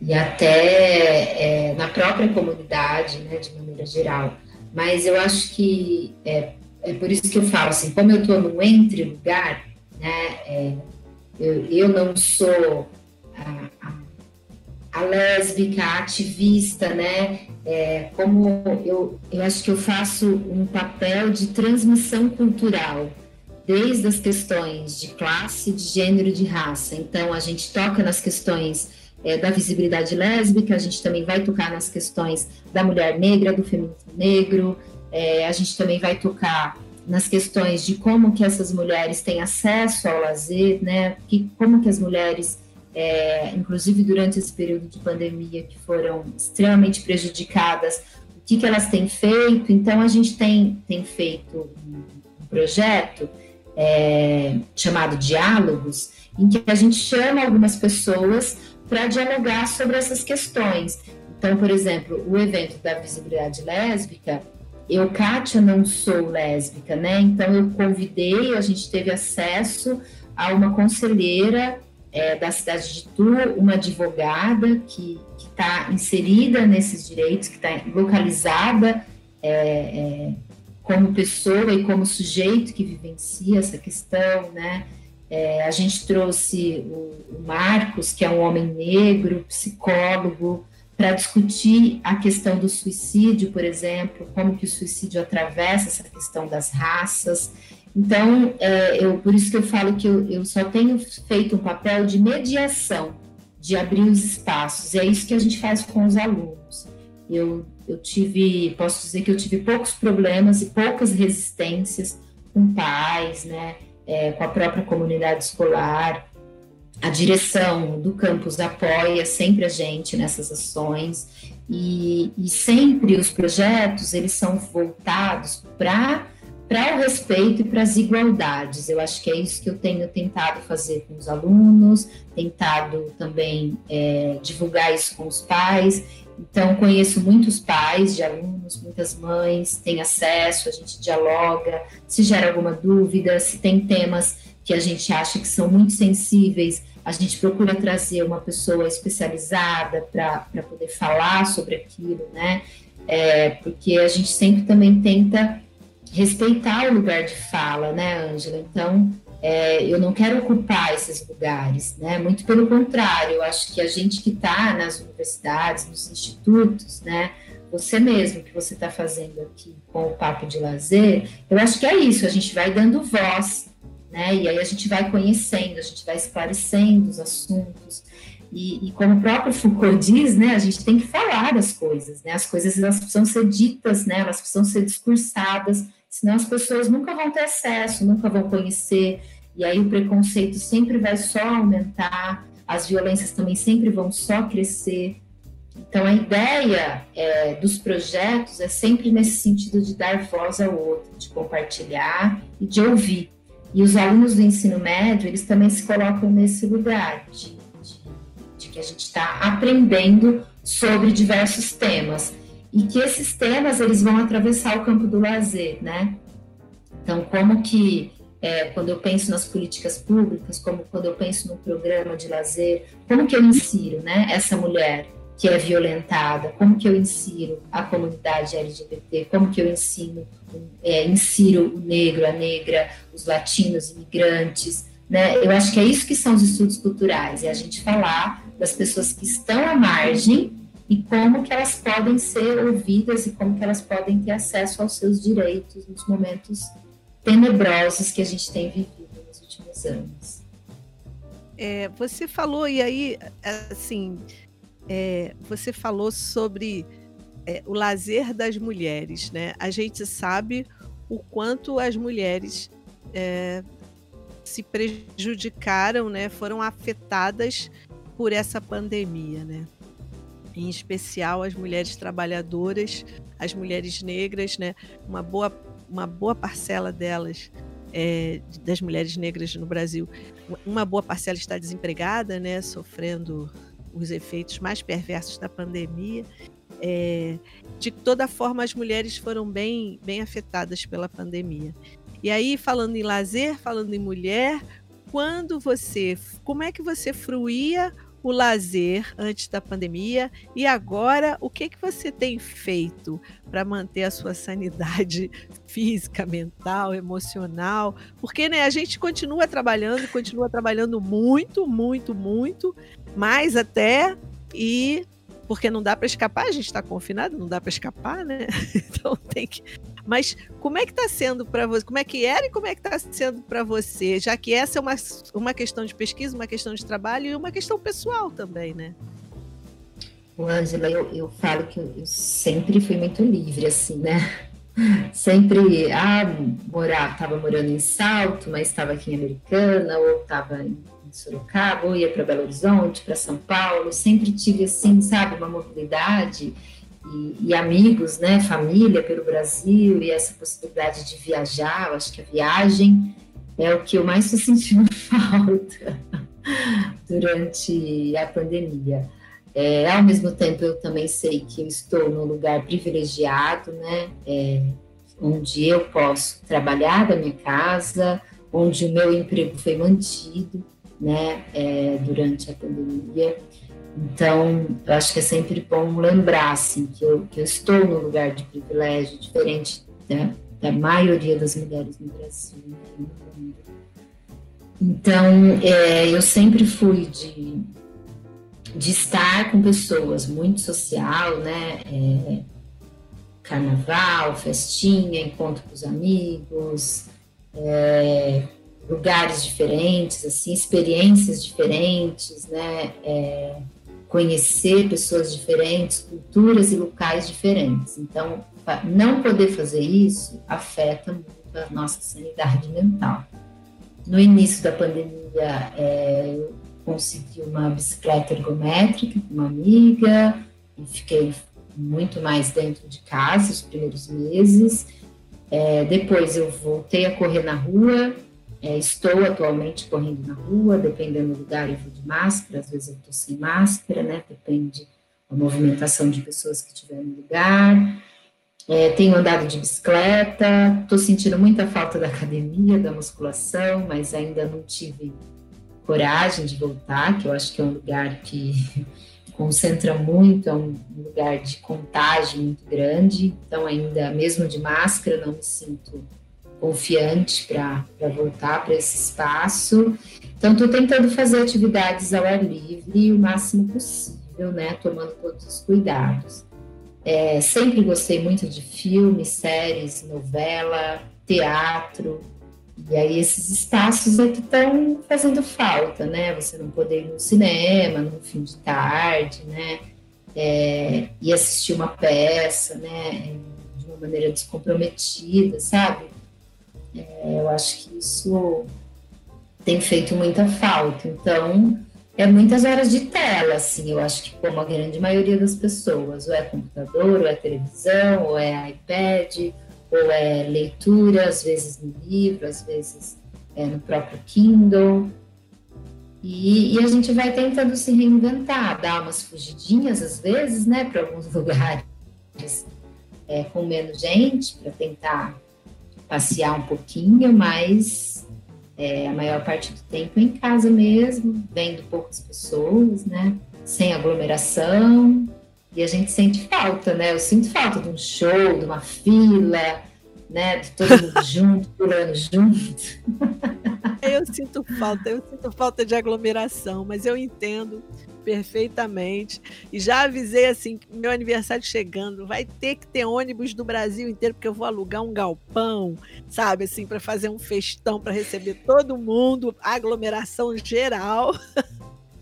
Speaker 2: e até é, na própria comunidade, né, de maneira geral. Mas eu acho que é, é por isso que eu falo assim, como eu estou num entre lugar, né, é, eu, eu não sou a, a, lésbica, a ativista, né? É, como eu, eu acho que eu faço um papel de transmissão cultural, desde as questões de classe, de gênero, de raça. Então, a gente toca nas questões é, da visibilidade lésbica, a gente também vai tocar nas questões da mulher negra, do feminismo negro, é, a gente também vai tocar nas questões de como que essas mulheres têm acesso ao lazer, né? Que, como que as mulheres, é, inclusive durante esse período de pandemia, que foram extremamente prejudicadas, o que, que elas têm feito. Então, a gente tem, tem feito um projeto é, chamado Diálogos, em que a gente chama algumas pessoas para dialogar sobre essas questões. Então, por exemplo, o evento da visibilidade lésbica, eu, Kátia, não sou lésbica, né? Então eu convidei, a gente teve acesso a uma conselheira é, da cidade de Tu, uma advogada que está inserida nesses direitos, que está localizada é, é, como pessoa e como sujeito que vivencia essa questão, né? É, a gente trouxe o, o, Marcos, que é um homem negro, psicólogo, para discutir a questão do suicídio, por exemplo, como que o suicídio atravessa essa questão das raças. Então, é, eu, por isso que eu falo que eu, eu só tenho feito um papel de mediação, de abrir os espaços. E é isso que a gente faz com os alunos. Eu, eu tive, posso dizer que eu tive poucos problemas e poucas resistências com pais, né? é, com a própria comunidade escolar. A direção do campus apoia sempre a gente nessas ações e, e sempre os projetos eles são voltados para para o respeito e para as igualdades. Eu acho que é isso que eu tenho tentado fazer com os alunos, tentado também é, divulgar isso com os pais então, conheço muitos pais de alunos, muitas mães, têm acesso, a gente dialoga, se gera alguma dúvida, se tem temas que a gente acha que são muito sensíveis, a gente procura trazer uma pessoa especializada para poder falar sobre aquilo, né? É, porque a gente sempre também tenta respeitar o lugar de fala, né, Ângela? Então, é, eu não quero ocupar esses lugares, né? Muito pelo contrário, eu acho que a gente que está nas universidades, nos institutos, né? Você mesmo que você está fazendo aqui com o papo de lazer, eu acho que é isso. A gente vai dando voz, né? E aí a gente vai conhecendo, a gente vai esclarecendo os assuntos. E, e, como o próprio Foucault diz, né, a gente tem que falar das coisas, né? As coisas elas precisam ser ditas, né? Elas precisam ser discursadas senão as pessoas nunca vão ter acesso, nunca vão conhecer, e aí o preconceito sempre vai só aumentar, as violências também sempre vão só crescer. Então, a ideia é, dos projetos é sempre nesse sentido de dar voz ao outro, de compartilhar e de ouvir. E os alunos do ensino médio, eles também se colocam nesse lugar de, de, de que a gente está aprendendo sobre diversos temas e que esses temas eles vão atravessar o campo do lazer, né? Então, como que é, quando eu penso nas políticas públicas, como quando eu penso no programa de lazer, como que eu insiro, né, essa mulher que é violentada, como que eu insiro a comunidade LGBT, como que eu ensino, é, insiro o negro, a negra, os latinos, imigrantes, né? Eu acho que é isso que são os estudos culturais, é a gente falar das pessoas que estão à margem e como que elas podem ser ouvidas e como que elas podem ter acesso aos seus direitos nos momentos tenebrosos que a gente tem vivido nos últimos anos.
Speaker 1: É, você falou, e aí, assim, é, você falou sobre é, o lazer das mulheres, né? A gente sabe o quanto as mulheres é, se prejudicaram, né? Foram afetadas por essa pandemia, né? Em especial as mulheres trabalhadoras, as mulheres negras, né? Uma boa, uma boa parcela delas, é, das mulheres negras no Brasil, uma boa parcela está desempregada, né? Sofrendo os efeitos mais perversos da pandemia. É, de toda forma, as mulheres foram bem, bem afetadas pela pandemia. E aí, falando em lazer, falando em mulher, quando você, como é que você fruía o lazer antes da pandemia e agora o que que você tem feito para manter a sua sanidade física, mental, emocional? Porque né, a gente continua trabalhando, continua trabalhando muito, muito, muito, mais até e porque não dá para escapar, a gente está confinado, não dá para escapar, né? Então tem que. Mas como é que está sendo para você? Como é que era e como é que está sendo para você? Já que essa é uma, uma questão de pesquisa, uma questão de trabalho e uma questão pessoal também, né?
Speaker 2: Ângela, eu, eu falo que eu, eu sempre fui muito livre, assim, né? Sempre, ah, morar, estava morando em Salto, mas estava aqui em Americana, ou estava em Sorocaba, ou ia para Belo Horizonte, para São Paulo, sempre tive assim, sabe, uma mobilidade e, e, amigos, né, família pelo Brasil e essa possibilidade de viajar. Eu acho que a viagem é o que eu mais estou sentindo falta durante a pandemia. É, ao mesmo tempo, eu também sei que eu estou num lugar privilegiado, né, é, onde eu posso trabalhar da minha casa, onde o meu emprego foi mantido né, é, durante a pandemia. Então, eu acho que é sempre bom lembrar, assim, que eu, que eu estou num lugar de privilégio diferente né, da maioria das mulheres no Brasil mundo. Então, é, eu sempre fui de, de estar com pessoas, muito social, né? É, carnaval, festinha, encontro com os amigos, é, lugares diferentes, assim, experiências diferentes, né? Conhecer pessoas diferentes, culturas e locais diferentes. Então, não poder fazer isso afeta muito a nossa sanidade mental. No início da pandemia, é, eu consegui uma bicicleta ergométrica com uma amiga e fiquei muito mais dentro de casa os primeiros meses. É, depois eu voltei a correr na rua, é, estou atualmente correndo na rua, dependendo do lugar eu vou de máscara, às vezes eu estou sem máscara, né? Depende da movimentação de pessoas que tiver no lugar. É, tenho andado de bicicleta, estou sentindo muita falta da academia, da musculação, mas ainda não tive coragem de voltar, que eu acho que é um lugar que concentra muito, é um lugar de contágio muito grande, então ainda mesmo de máscara não me sinto confiante para voltar para esse espaço. Então estou tentando fazer atividades ao ar livre o máximo possível, né, tomando todos os cuidados. É, sempre gostei muito de filmes, séries, novela, teatro, e aí esses espaços é que estão fazendo falta, né? Você não poder ir no cinema no fim de tarde, né? É, e assistir uma peça, né? De uma maneira descomprometida, sabe? É, eu acho que isso tem feito muita falta. Então, é muitas horas de tela, assim, eu acho que como a grande maioria das pessoas, ou é computador, ou é televisão, ou é iPad, ou é leitura, às vezes no livro, às vezes é no próprio Kindle. E, e, a gente vai tentando se reinventar, dar umas fugidinhas às vezes, né, para alguns lugares é, com menos gente, para tentar passear um pouquinho, mas é, a maior parte do tempo em casa mesmo, vendo poucas pessoas, né, sem aglomeração, e a gente sente falta, né? Eu sinto falta de um show, de uma fila, né? De todo mundo junto, pulando junto.
Speaker 1: Eu sinto falta, eu sinto falta de aglomeração, mas eu entendo perfeitamente. E já avisei assim, meu aniversário chegando, vai ter que ter ônibus do Brasil inteiro, porque eu vou alugar um galpão, sabe, assim, para fazer um festão para receber todo mundo, aglomeração geral.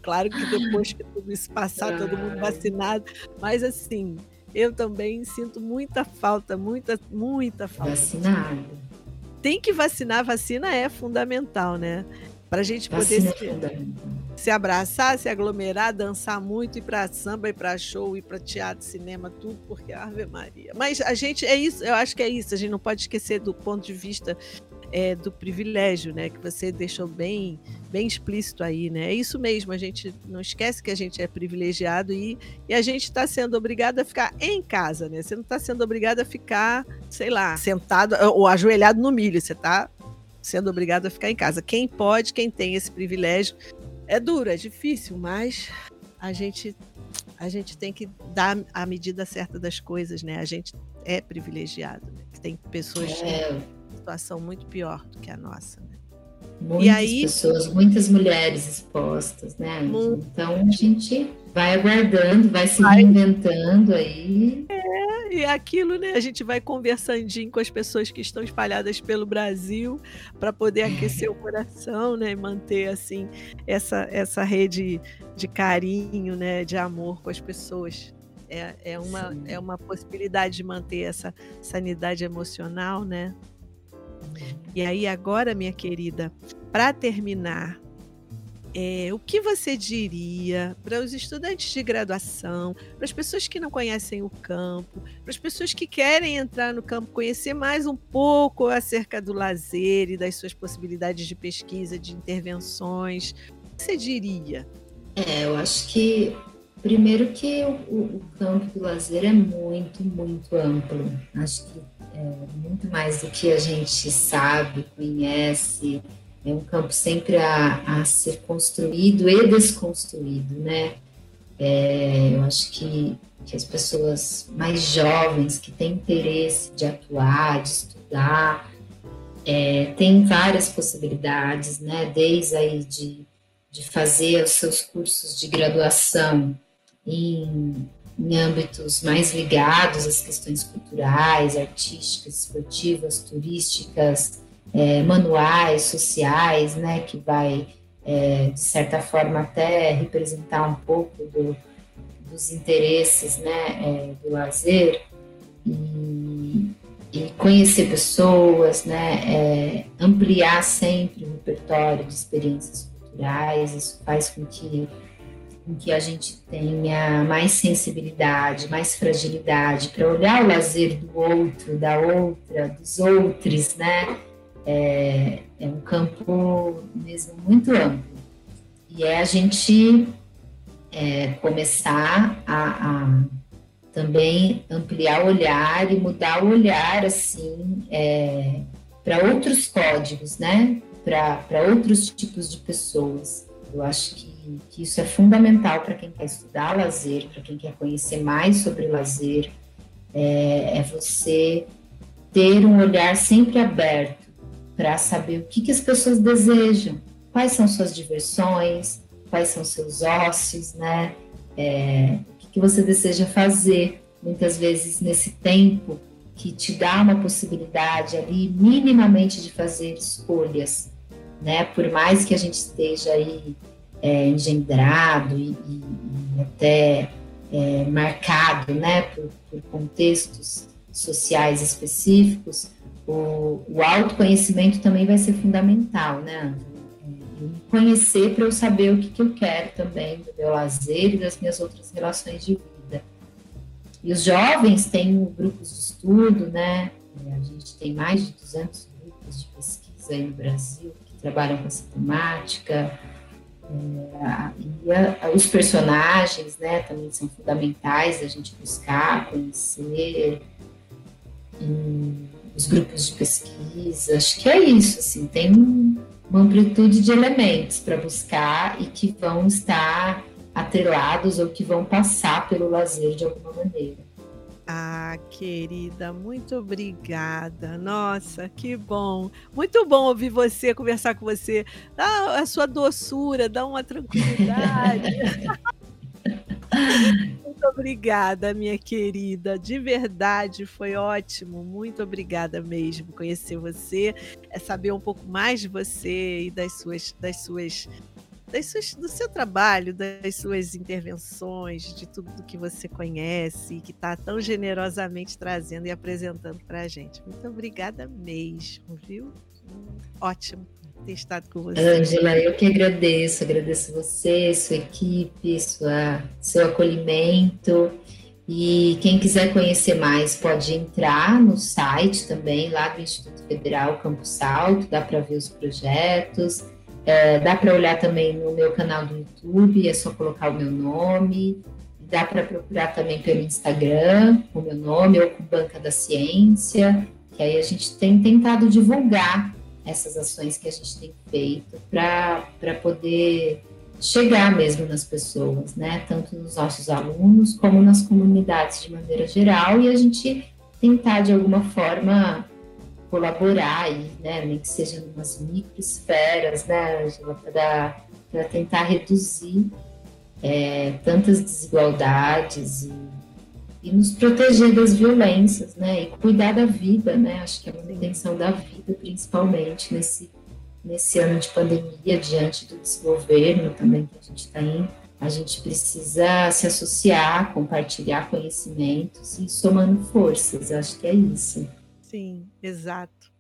Speaker 1: Claro que depois que tudo isso passar, todo mundo vacinado, mas assim, eu também sinto muita falta, muita, muita falta.
Speaker 2: Vacinado.
Speaker 1: Tem que vacinar, vacina é fundamental, né? Para a gente poder se, é se, abraçar, se aglomerar, dançar muito, ir para samba, ir para show, ir para teatro, cinema, tudo, porque Ave Maria. Mas a gente, é isso, eu acho que é isso, a gente não pode esquecer do ponto de vista é, do privilégio, né? Que você deixou bem, bem explícito aí, né? É isso mesmo, a gente não esquece que a gente é privilegiado e, e a gente está sendo obrigado a ficar em casa, né? Você não está sendo obrigado a ficar, sei lá, sentado ou ajoelhado no milho, você está sendo obrigado a ficar em casa. Quem pode, quem tem esse privilégio, é duro, é difícil, mas a gente a gente tem que dar a medida certa das coisas, né? A gente é privilegiado, né? Tem pessoas é situação muito pior do que a nossa. Né?
Speaker 2: Muitas aí, pessoas, muitas mulheres expostas, né? Muito. Então a gente vai aguardando, vai se vai. reinventando aí.
Speaker 1: É, e aquilo, né? A gente vai conversandinho com as pessoas que estão espalhadas pelo Brasil para poder aquecer o coração, né? E manter assim essa, essa rede de carinho, né? De amor com as pessoas. É, é, uma, é uma possibilidade de manter essa sanidade emocional, né? E aí, agora, minha querida, para terminar, é, o que você diria para os estudantes de graduação, para as pessoas que não conhecem o campo, para as pessoas que querem entrar no campo, conhecer mais um pouco acerca do lazer e das suas possibilidades de pesquisa, de intervenções? O que você diria?
Speaker 2: É, eu acho que primeiro que o, o campo do lazer é muito, muito amplo. Acho que é, muito mais do que a gente sabe, conhece. É um campo sempre a, a ser construído e desconstruído, né? É, eu acho que, que as pessoas mais jovens que têm interesse de atuar, de estudar, é, tem várias possibilidades, né? Desde aí de, de fazer os seus cursos de graduação em, em âmbitos mais ligados às questões culturais, artísticas, esportivas, turísticas, é, manuais, sociais, né? Que vai, é, de certa forma, até representar um pouco do, dos interesses, né? É, do lazer. E, e conhecer pessoas, né, é, ampliar sempre o repertório de experiências culturais, isso faz com que, com que a gente tenha mais sensibilidade, mais fragilidade para olhar o lazer do outro, da outra, dos outros, né? É, é um campo mesmo muito amplo. E é a gente é, começar a, a também ampliar o olhar e mudar o olhar assim é, para outros códigos, né? Para outros tipos de pessoas. Eu acho que, que isso é fundamental para quem quer estudar lazer, para quem quer conhecer mais sobre lazer. É, é você ter um olhar sempre aberto para saber o que, que as pessoas desejam, quais são suas diversões, quais são seus ócios, né? É, que você deseja fazer, muitas vezes nesse tempo que te dá uma possibilidade ali minimamente de fazer escolhas, né? Por mais que a gente esteja aí é, engendrado e, e, e até é, marcado, né, por, por, contextos sociais específicos, o, o autoconhecimento também vai ser fundamental, né, me conhecer para eu saber o que, que eu quero também do meu lazer e das minhas outras relações de vida. E os jovens têm grupos de estudo, né? A gente tem mais de 200 grupos de pesquisa aí no Brasil que trabalham com essa temática. É, e a, os personagens, né, também são fundamentais a gente buscar, conhecer. E os grupos de pesquisa, acho que é isso, assim, tem uma amplitude de elementos para buscar e que vão estar atrelados ou que vão passar pelo lazer de alguma maneira.
Speaker 1: Ah, querida, muito obrigada. Nossa, que bom. Muito bom ouvir você, conversar com você. Dá a sua doçura, dá uma tranquilidade. Muito obrigada, minha querida. De verdade, foi ótimo. Muito obrigada mesmo conhecer você, saber um pouco mais de você e das suas, das suas, das suas, do seu trabalho, das suas intervenções, de tudo que você conhece e que está tão generosamente trazendo e apresentando para a gente. Muito obrigada mesmo, viu? Ótimo ter estado com você.
Speaker 2: Ângela, eu que agradeço, agradeço você, sua equipe, sua, seu acolhimento. E quem quiser conhecer mais pode entrar no site também, lá do Instituto Federal Campus Alto, dá para ver os projetos, é, dá para olhar também no meu canal do YouTube, é só colocar o meu nome, dá para procurar também pelo Instagram, o meu nome, ou com Banca da Ciência, que aí a gente tem tentado divulgar essas ações que a gente tem feito para poder chegar mesmo nas pessoas, né? Tanto nos nossos alunos como nas comunidades de maneira geral e a gente tentar de alguma forma colaborar aí, né? Nem que seja em umas microesferas, né, Angela, para tentar reduzir é, tantas desigualdades e e nos proteger das violências, né? E cuidar da vida, né? Acho que é a manutenção da vida, principalmente nesse, nesse ano de pandemia, diante do desgoverno também que a gente está em. A gente precisa se associar, compartilhar conhecimentos e somando forças. Acho que é isso.
Speaker 1: Sim, exato.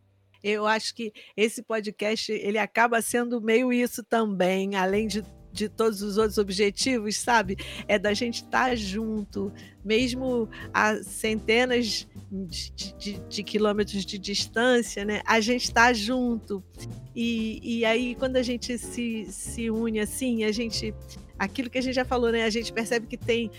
Speaker 1: Eu acho que esse podcast ele acaba sendo meio isso também, além de de todos os outros objetivos, sabe? É da gente estar tá junto, mesmo a centenas de, de, de, quilômetros de distância, né? A gente está junto. E, e aí, quando a gente se, se une assim, a gente. Aquilo que a gente já falou, né? A gente percebe que tem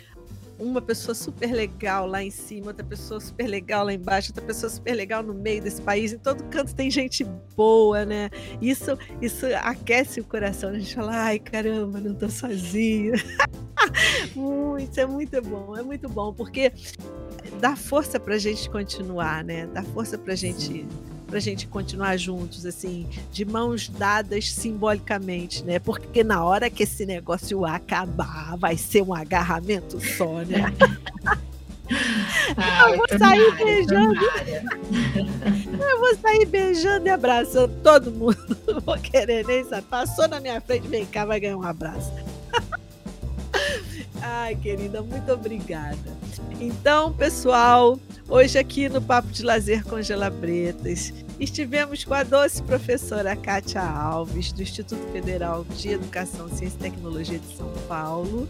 Speaker 1: uma pessoa super legal lá em cima, outra pessoa super legal lá embaixo, outra pessoa super legal no meio desse país. Em todo canto tem gente boa, né? Isso, isso aquece o coração. A gente fala, ai caramba, não tô sozinha. muito, é muito bom, é muito bom, porque dá força pra gente continuar, né? Dá força pra gente para a gente continuar juntos, assim, de mãos dadas simbolicamente, né? Porque na hora que esse negócio acabar, vai ser um agarramento só, né? Ah, eu vou sair beijando. Eu vou sair beijando e abraçando todo mundo. Não vou querer nem saber. Passou na minha frente, vem cá, vai ganhar um abraço. Ai, querida, muito obrigada. Então, pessoal, hoje aqui no Papo de Lazer com Gelabretas, estivemos com a doce professora Kátia Alves, do Instituto Federal de Educação, Ciência e Tecnologia de São Paulo,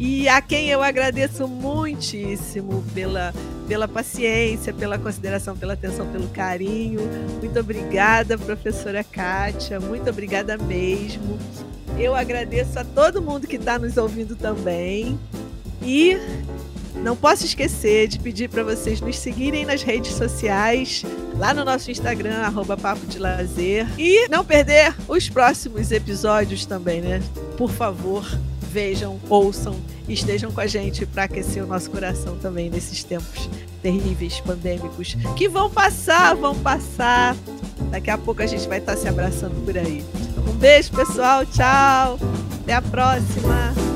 Speaker 1: e a quem eu agradeço muitíssimo pela, pela paciência, pela consideração, pela atenção, pelo carinho. Muito obrigada, professora Kátia, muito obrigada mesmo. Eu agradeço a todo mundo que está nos ouvindo também. E não posso esquecer de pedir para vocês nos seguirem nas redes sociais, lá no nosso Instagram, arroba Papo de Lazer. E não perder os próximos episódios também, né? Por favor, vejam, ouçam estejam com a gente para aquecer o nosso coração também nesses tempos terríveis, pandêmicos, que vão passar, vão passar. Daqui a pouco a gente vai estar se abraçando por aí. Um beijo, pessoal. Tchau. Até a próxima.